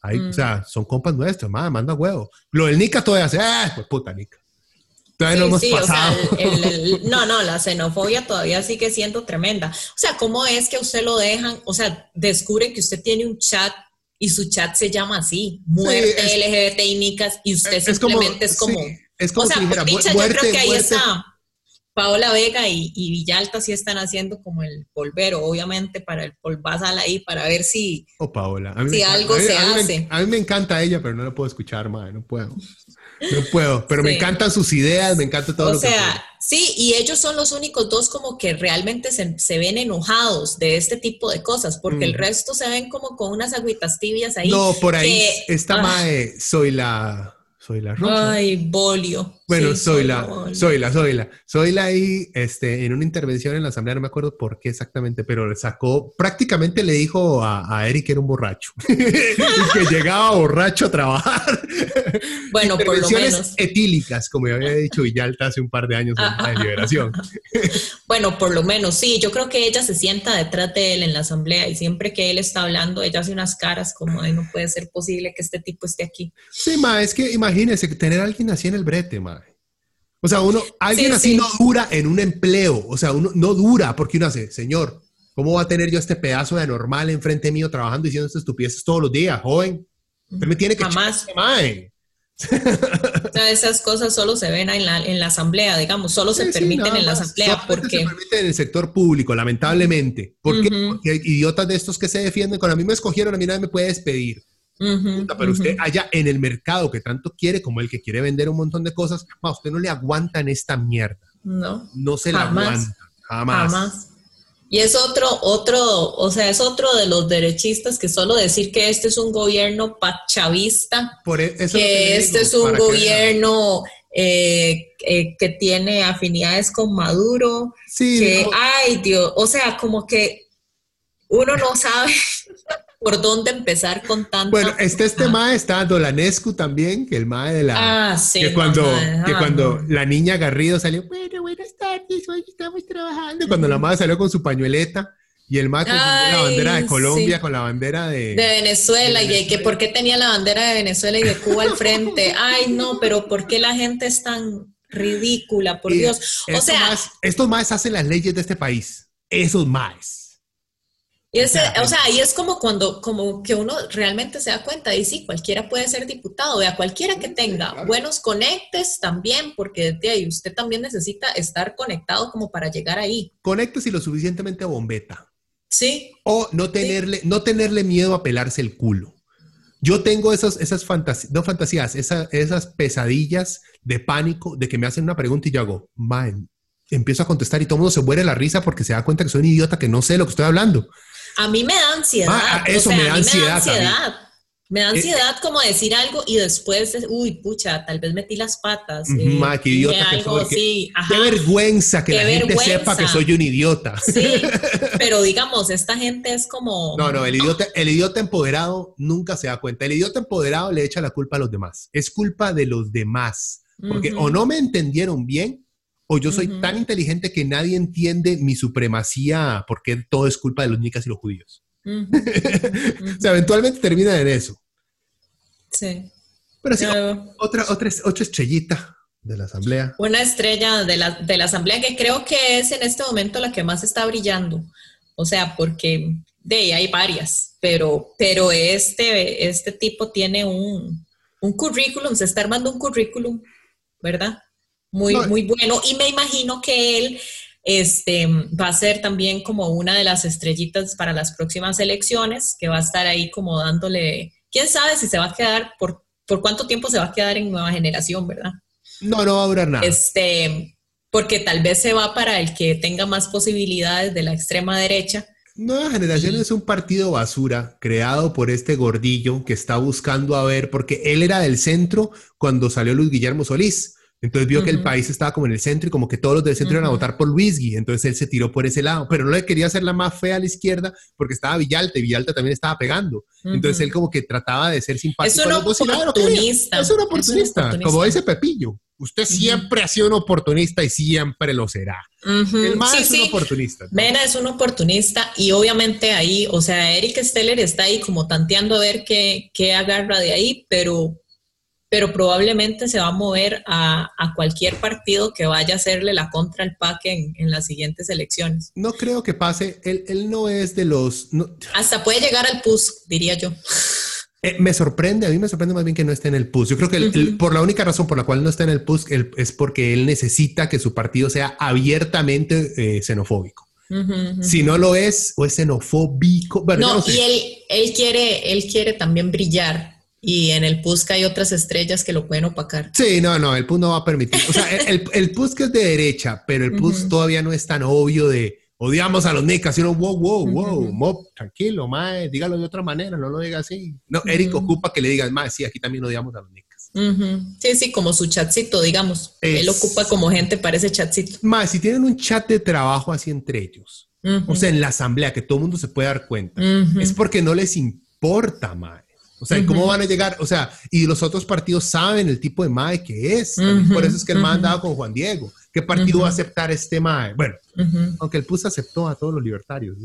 ahí, o sea, mm. son compas nuestros, madre, manda huevo. Lo del nica todavía hace, ah, pues puta nica no, no, la xenofobia todavía sigue siendo tremenda. O sea, ¿cómo es que usted lo dejan? O sea, descubre que usted tiene un chat y su chat se llama así, muerte LGBT y nicas, y usted simplemente es como... es como o sea, si dicha, yo creo que ahí está Paola Vega y, Villalta sí están haciendo como el polvero, obviamente, para el polvazal ahí, para ver si, oh, Paola. si algo se hace. a mí me encanta ella, pero no la puedo escuchar, madre, no puedo. No puedo, pero me encantan sus ideas, me encanta todo o lo sea, sí, y ellos son los únicos dos como que realmente se, ven enojados de este tipo de cosas, porque el mm. resto se ven como con unas agüitas tibias ahí. No, por ahí está Mae, soy la soy la rosa. Ay, bolio. Bueno, soy, la, soy la, soy la, soy la ahí, este, en una intervención en la asamblea, no me acuerdo por qué exactamente, pero le sacó, prácticamente le dijo a, Eric que era un borracho, (laughs) y que llegaba borracho a trabajar. (laughs) Bueno, por lo menos. etílicas, como ya había dicho Villalta hace un par de años en la liberación. (laughs) bueno, por lo menos, sí, yo creo que ella se sienta detrás de él en la asamblea y siempre que él está hablando, ella hace unas caras como de no puede ser posible que este tipo esté aquí. Sí, ma, es que imagínense tener a alguien así en el brete, madre. O sea, uno, alguien así no dura en un empleo. O sea, uno no dura porque uno hace, señor, ¿cómo va a tener yo este pedazo de anormal enfrente mío trabajando diciendo estas estupideces todos los días, joven? Usted me tiene que Jamás. o sea, esas cosas solo se ven en la, en la asamblea, digamos, solo se permiten en la asamblea. porque se permiten en el sector público, lamentablemente. Porque hay idiotas de estos que se defienden, cuando a mí me escogieron, a mí nadie me puede despedir pero usted allá en el mercado que tanto quiere, como el que quiere vender un montón de cosas, a usted no le aguantan esta mierda. No. No se la aguanta. Jamás. Y es otro, otro, o sea, es otro de los derechistas que solo decir que este es un gobierno pachavista, Por e, que, este es un gobierno eh, eh, que tiene afinidades con Maduro, sí, que, ay Dios, o sea, como que uno no sabe por dónde empezar con tanto. Bueno, está este mae, está Dolanescu también, que el mae de la... Ah, sí. Que cuando, que cuando la niña Garrido salió, bueno, buenas tardes, hoy estamos trabajando. Cuando la madre salió con su pañueleta y el mae con la bandera de Colombia, con la bandera de... De Venezuela, y que por qué tenía la bandera de Venezuela y de Cuba al frente. (laughs) Ay, no, pero ¿por qué la gente es tan ridícula, por Dios? O sea... estos maes hacen las leyes de este país. Esos maes. Y ese, o sea, ahí es como cuando, como que uno realmente se da cuenta y sí, cualquiera puede ser diputado, a cualquiera que tenga buenos conectes también, porque de ahí usted también necesita estar conectado como para llegar ahí. Conectes y lo suficientemente bombeta. Sí. O no tenerle, no tenerle miedo a pelarse el culo. Yo tengo esas, esas fantasías, no fantasías, esas pesadillas de pánico de que me hacen una pregunta y yo hago, man, empiezo a contestar y todo el mundo se muere la risa porque se da cuenta que soy un idiota que no sé lo que estoy hablando. A mí me da ansiedad. Ah, eso me, da ansiedad, me da ansiedad. como decir algo y después, uy, pucha, tal vez metí las patas. Eh, qué idiota que soy. qué, vergüenza que la gente sepa que soy un idiota. Sí, (laughs) pero digamos, esta gente es como... No, no, el idiota, el idiota empoderado nunca se da cuenta. El idiota empoderado le echa la culpa a los demás. Es culpa de los demás. Porque o no me entendieron bien o yo soy tan inteligente que nadie entiende mi supremacía porque todo es culpa de los nicas y los judíos. (laughs) o sea, eventualmente termina en eso. Sí. Pero sí, otra, otra, otra estrellita de la asamblea. Una estrella de la, de la asamblea que creo que es en este momento la que más está brillando. O sea, porque de ahí hay varias, pero, pero este, este tipo tiene un, un currículum, se está armando un currículum, ¿verdad? Muy, muy bueno. Y me imagino que él este, va a ser también como una de las estrellitas para las próximas elecciones, que va a estar ahí como dándole, quién sabe si se va a quedar, por, por cuánto tiempo se va a quedar en nueva generación, ¿verdad? No, no va a durar nada. Este, porque tal vez se va para el que tenga más posibilidades de la extrema derecha. Nueva Generación es un partido basura creado por este gordillo que está buscando a ver, porque él era del centro cuando salió Luis Guillermo Solís. Entonces vio que el país estaba como en el centro y como que todos los del centro iban a votar por Luisgui. Entonces él se tiró por ese lado, pero no le quería hacer la más fea a la izquierda porque estaba Villalta y Villalta también estaba pegando. Entonces él como que trataba de ser simpático. Es un oportunista. Es un oportunista, como dice Pepillo. Usted siempre ha sido un oportunista y siempre lo será. El más es un oportunista. Mena es un oportunista y obviamente ahí, o sea, Eric Steller está ahí como tanteando a ver qué, qué agarra de ahí, pero pero probablemente se va a mover a, cualquier partido que vaya a hacerle la contra al PAC en, las siguientes elecciones. No creo que pase, él, no es de los... Hasta puede llegar al PUS, diría yo. Eh, me sorprende, a mí me sorprende más bien que no esté en el PUS. Yo creo que por la única razón por la cual no está en el PUS es porque él necesita que su partido sea abiertamente eh, xenofóbico. Si no lo es, o es xenofóbico. no, y él, él, quiere, él quiere también brillar y en el PUSC hay otras estrellas que lo pueden opacar. Sí, no, no, el PUSC no va a permitir. O sea, (laughs) el, el, PUSC es de derecha, pero el PUSC todavía no es tan obvio de odiamos a los nicas, sino wow, wow, wow, mob, tranquilo, mae, dígalo de otra manera, no lo diga así. No, Eric ocupa que le digas, mae, sí, aquí también odiamos a los nicas. Sí, sí, como su chatcito, digamos. Él ocupa como gente para ese chatcito. Mae, si tienen un chat de trabajo así entre ellos, o sea, en la asamblea, que todo el mundo se puede dar cuenta, es porque no les importa, mae. O sea, ¿cómo van a llegar? O sea, y los otros partidos saben el tipo de MAE que es. Por eso es que el MAE andaba con Juan Diego. ¿Qué partido va a aceptar este MAE? Bueno, aunque el PUS aceptó a todos los libertarios.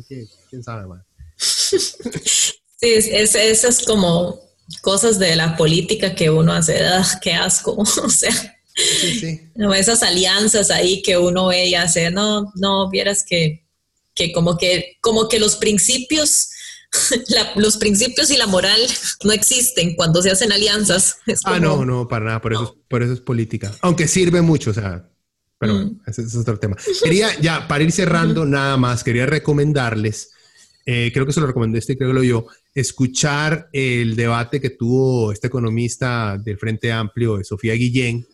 ¿Quién sabe, MAE? sí, es, esas como cosas de la política que uno hace. ¡Qué asco! (laughs) o sea, sí, sí. esas alianzas ahí que uno ve y hace. No, no, vieras que, que como que, como que los principios los principios y la moral no existen cuando se hacen alianzas. (laughs) Ah, no, no, para nada, por eso, es, por eso es política. Aunque sirve mucho, o sea, pero mm. ese, es otro tema. (laughs) Quería, ya, para ir cerrando, nada más, quería recomendarles, eh, creo que se lo recomendé este, creo que lo yo, escuchar el debate que tuvo este economista del Frente Amplio, Sofía Guillén,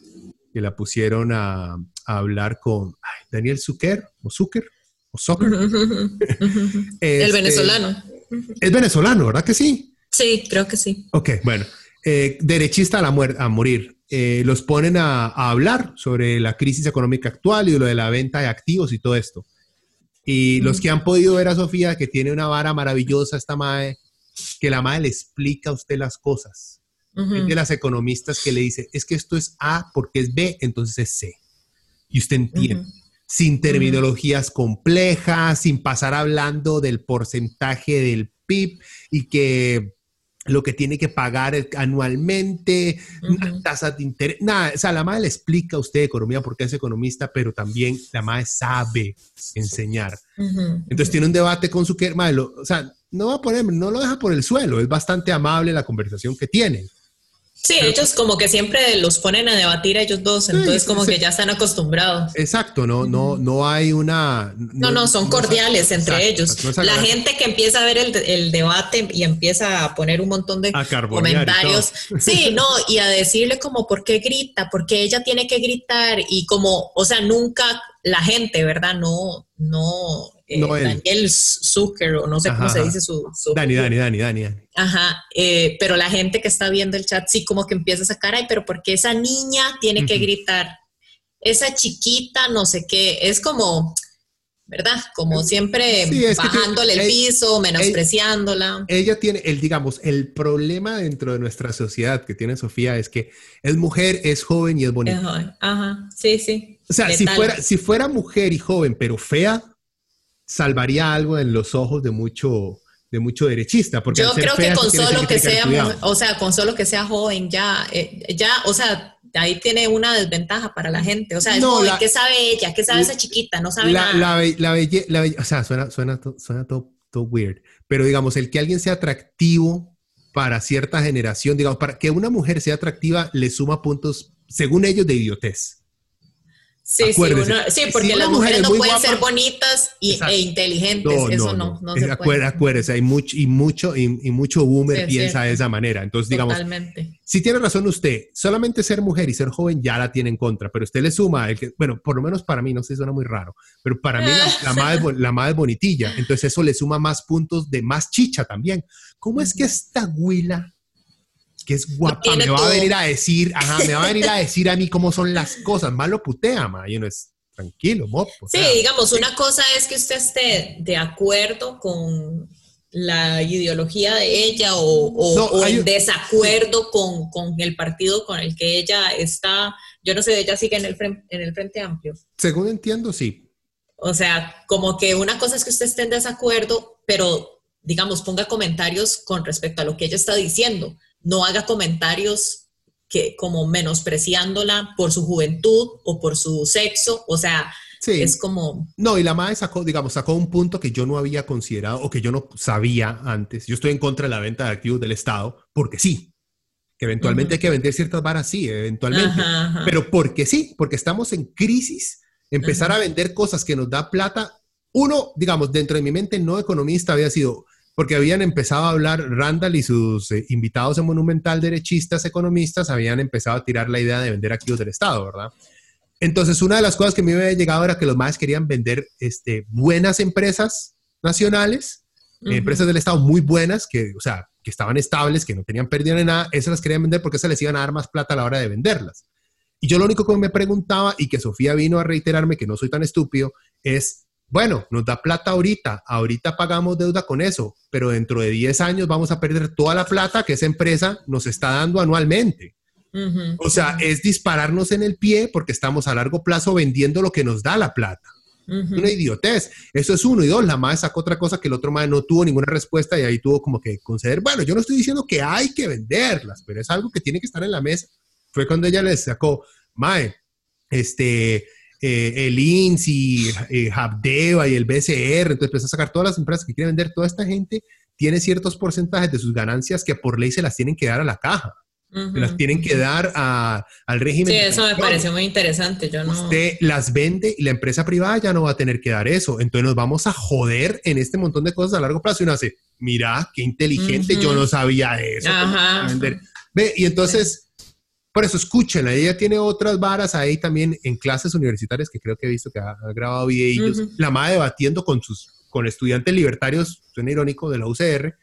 que la pusieron a, hablar con Daniel Zucker, o Zucker, o Zucker. (laughs) el este, venezolano. Es venezolano, ¿verdad que sí? Sí, creo que sí. Ok, bueno. Eh, derechista a, la a morir. Eh, los ponen a, hablar sobre la crisis económica actual y lo de la venta de activos y todo esto. Y los que han podido ver a Sofía, que tiene una vara maravillosa, esta madre, que la madre le explica a usted las cosas. de las economistas que le dice, es que esto es A porque es B, entonces es C. Y usted entiende sin terminologías complejas, sin pasar hablando del porcentaje del PIB y que lo que tiene que pagar anualmente, tasas de interés, nada, o sea, la madre le explica a usted economía porque es economista, pero también la madre sabe enseñar. Entonces tiene un debate con su que, o sea, no va a poner, no lo deja por el suelo, es bastante amable la conversación que tienen. Sí, ellos como que siempre los ponen a debatir a ellos dos, entonces como que ya están acostumbrados. Exacto, no, no, no hay una... No, no, son cordiales entre ellos. la gente que empieza a ver el, debate y empieza a poner un montón de comentarios. (laughs) Sí, no, y a decirle como por qué grita, por qué ella tiene que gritar y como, o sea, nunca la gente, ¿verdad? No, no eh, Daniel Zucker, o no sé cómo se dice su, Dani, Dani, Dani, Dani, Ajá, eh, pero la gente que está viendo el chat sí como que empieza a sacar, ay, pero ¿por qué esa niña tiene que gritar? Esa chiquita, no sé qué, es como, ¿verdad? Como siempre bajándole el piso, menospreciándola. Ella, tiene, el, digamos, el problema dentro de nuestra sociedad que tiene Sofía es que es mujer, es joven y es bonita. Ajá, sí, sí. O sea, si fuera, si fuera mujer y joven, pero fea, salvaría algo en los ojos de mucho de mucho derechista. Porque Yo creo que con solo que, sea, o sea, con solo que sea joven, ya, eh, ya, o sea, ahí tiene una desventaja para la gente. O sea, es joven, ¿qué sabe ella? ¿Qué sabe esa chiquita? No sabe la, nada. La, la, o sea, suena, suena, suena todo, todo weird. Pero digamos, el que alguien sea atractivo para cierta generación, digamos, para que una mujer sea atractiva, le suma puntos, según ellos, de idiotez. Sí, sí, porque las mujeres no pueden ser bonitas y, e inteligentes, eso no, no, se puede. Acuérdese, hay mucho, y mucho, y, mucho boomer piensa de esa manera. Entonces, digamos, si tiene razón usted, solamente ser mujer y ser joven ya la tiene en contra, pero usted le suma, el que, bueno, por lo menos para mí, no sé, suena muy raro, pero para mí la, madre, la madre es bonitilla, entonces eso le suma más puntos de más chicha también. ¿Cómo es que esta huila que es guapa, me va a venir a decir, ajá, me va a venir a decir a mí cómo son las cosas, más lo putea, ma, y uno es tranquilo, mopo. Sí, digamos, una cosa es que usted esté de acuerdo con la ideología de ella o, en desacuerdo con, con, el partido con el que ella está, yo no sé, ella sigue en el, en el Frente Amplio. Según entiendo, sí. O sea, como que una cosa es que usted esté en desacuerdo, pero digamos, ponga comentarios con respecto a lo que ella está diciendo no haga comentarios que como menospreciándola por su juventud o por su sexo, o sea, es como... No, y la madre sacó, digamos, sacó un punto que yo no había considerado o que yo no sabía antes. Yo estoy en contra de la venta de activos del Estado porque sí, que eventualmente hay que vender ciertas varas, sí, eventualmente, pero porque sí, porque estamos en crisis, empezar a vender cosas que nos da plata. Uno, digamos, dentro de mi mente no economista había sido, porque habían empezado a hablar, Randall y sus eh, invitados en Monumental, derechistas, economistas, habían empezado a tirar la idea de vender activos del Estado, ¿verdad? Entonces, una de las cosas que me había llegado era que los más querían vender este, buenas empresas nacionales, empresas del Estado muy buenas, que, o sea, que estaban estables, que no tenían pérdida ni nada, esas las querían vender porque se les iban a dar más plata a la hora de venderlas. Y yo lo único que me preguntaba, y que Sofía vino a reiterarme que no soy tan estúpido, es bueno, nos da plata ahorita, ahorita pagamos deuda con eso, pero dentro de 10 años vamos a perder toda la plata que esa empresa nos está dando anualmente. o sea, es dispararnos en el pie porque estamos a largo plazo vendiendo lo que nos da la plata. Una idiotez. Eso es uno. Y dos, la madre sacó otra cosa que el otro madre no tuvo ninguna respuesta y ahí tuvo como que conceder. Bueno, yo no estoy diciendo que hay que venderlas, pero es algo que tiene que estar en la mesa. Fue cuando ella les sacó, mae, este, eh, el INSI, eh, Habdeba y el BCR, entonces empezó a sacar todas las empresas que quieren vender, toda esta gente tiene ciertos porcentajes de sus ganancias que por ley se las tienen que dar a la caja. se las tienen que dar al régimen. Sí, eso me pareció muy interesante. Yo no... Usted las vende y la empresa privada ya no va a tener que dar eso. Entonces nos vamos a joder en este montón de cosas a largo plazo. Y uno hace, mira, qué inteligente, yo no sabía eso. Ve, y entonces por eso escúchenla, ella tiene otras varas ahí también en clases universitarias que creo que he visto que ha, grabado videos. La madre debatiendo con sus con estudiantes libertarios, suena irónico, de la UCR,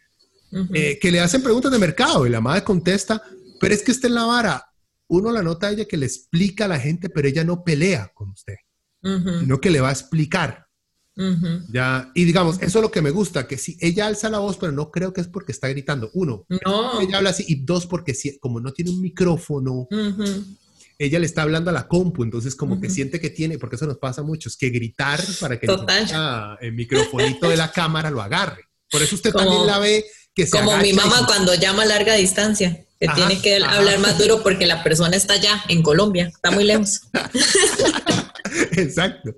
eh, que le hacen preguntas de mercado y la madre contesta, pero es que está en la vara. Uno la nota a ella que le explica a la gente, pero ella no pelea con usted, sino que le va a explicar. Ya, y digamos, eso es lo que me gusta, que si ella alza la voz, pero no creo que es porque está gritando. Uno, ella habla así, y dos, porque si, como no tiene un micrófono, ella le está hablando a la compu, entonces como que siente que tiene, porque eso nos pasa mucho, es que gritar para que el microfonito de la cámara lo agarre. Por eso usted también la ve que se Como mi mamá cuando llama a larga distancia, que tiene que hablar más duro porque la persona está allá en Colombia, está muy lejos. (laughs) Exacto.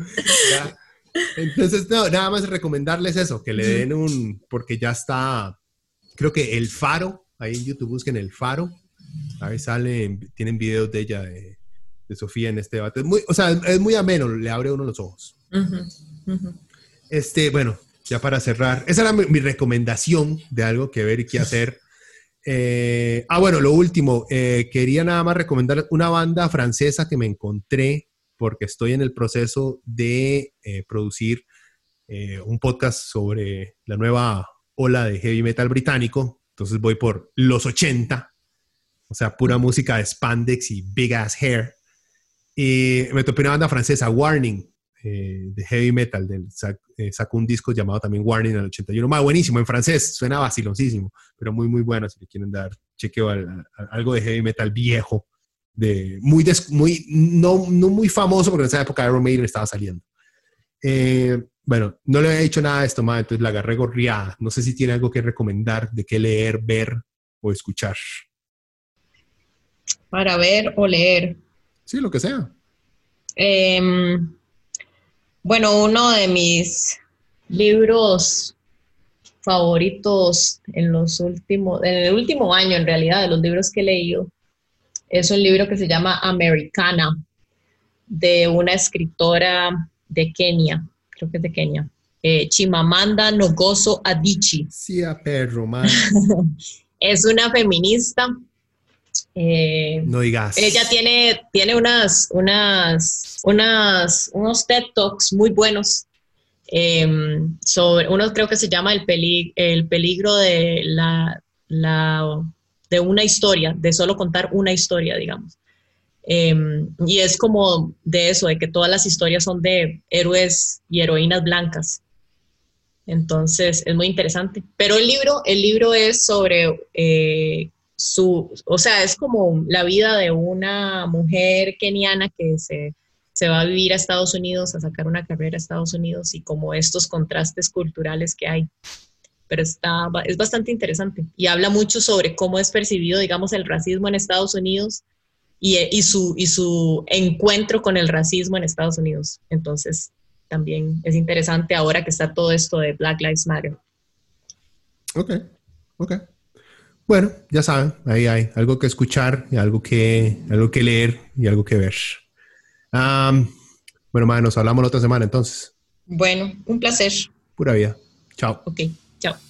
Entonces, no, nada más recomendarles eso, que le den un, porque ya está, creo que El Faro, ahí en YouTube busquen El Faro, ahí salen, tienen videos de ella, de, Sofía en este debate. muy, o sea, es muy ameno, le abre uno los ojos. Este, bueno, ya para cerrar, esa era mi, recomendación de algo que ver y qué hacer. Eh, ah, bueno, lo último, eh, quería nada más recomendar una banda francesa que me encontré porque estoy en el proceso de eh, producir eh, un podcast sobre la nueva ola de heavy metal británico. Entonces voy por los 80, o sea, pura música de spandex y big ass hair. Y me topé una banda francesa, Warning, eh, de heavy metal. Del, sacó un disco llamado también Warning en el 81. Más buenísimo, en francés, suena vaciloncísimo, pero muy, muy bueno si le quieren dar chequeo a algo de heavy metal viejo de muy, muy no, no muy famoso porque en esa época Iron Maiden estaba saliendo. Eh, bueno, no le había dicho nada de esto, madre, entonces la agarré gorriada. No sé si tiene algo que recomendar de qué leer, ver o escuchar. Para ver o leer. Sí, lo que sea. Em, bueno, uno de mis libros favoritos en los últimos, en el último año en realidad, de los libros que he leído, es un libro que se llama Americana, de una escritora de Kenia, creo que es de Kenia, eh, Chimamanda Ngozo Adichie. Sí, a perro, (laughs) es una feminista. Eh, no digas. Ella tiene, tiene unas, unas, unas, unos TED Talks muy buenos. Em, sobre, uno creo que se llama el, el peligro de la, la, de una historia, de solo contar una historia, digamos. Em, y es como de eso, de que todas las historias son de héroes y heroínas blancas. Entonces es muy interesante. Pero el libro, el libro es sobre eh, su, o sea, es como la vida de una mujer keniana que se, se va a vivir a Estados Unidos, a sacar una carrera a Estados Unidos y como estos contrastes culturales que hay. Pero está, es bastante interesante y habla mucho sobre cómo es percibido, digamos, el racismo en Estados Unidos y, su, y su encuentro con el racismo en Estados Unidos. Entonces, también es interesante ahora que está todo esto de Black Lives Matter. Ok, ok. Bueno, ya saben, ahí hay algo que escuchar y algo que, algo que leer y algo que ver. bueno, madre, nos hablamos la otra semana entonces. Bueno, un placer. Pura vida. Chao. Ok, chao.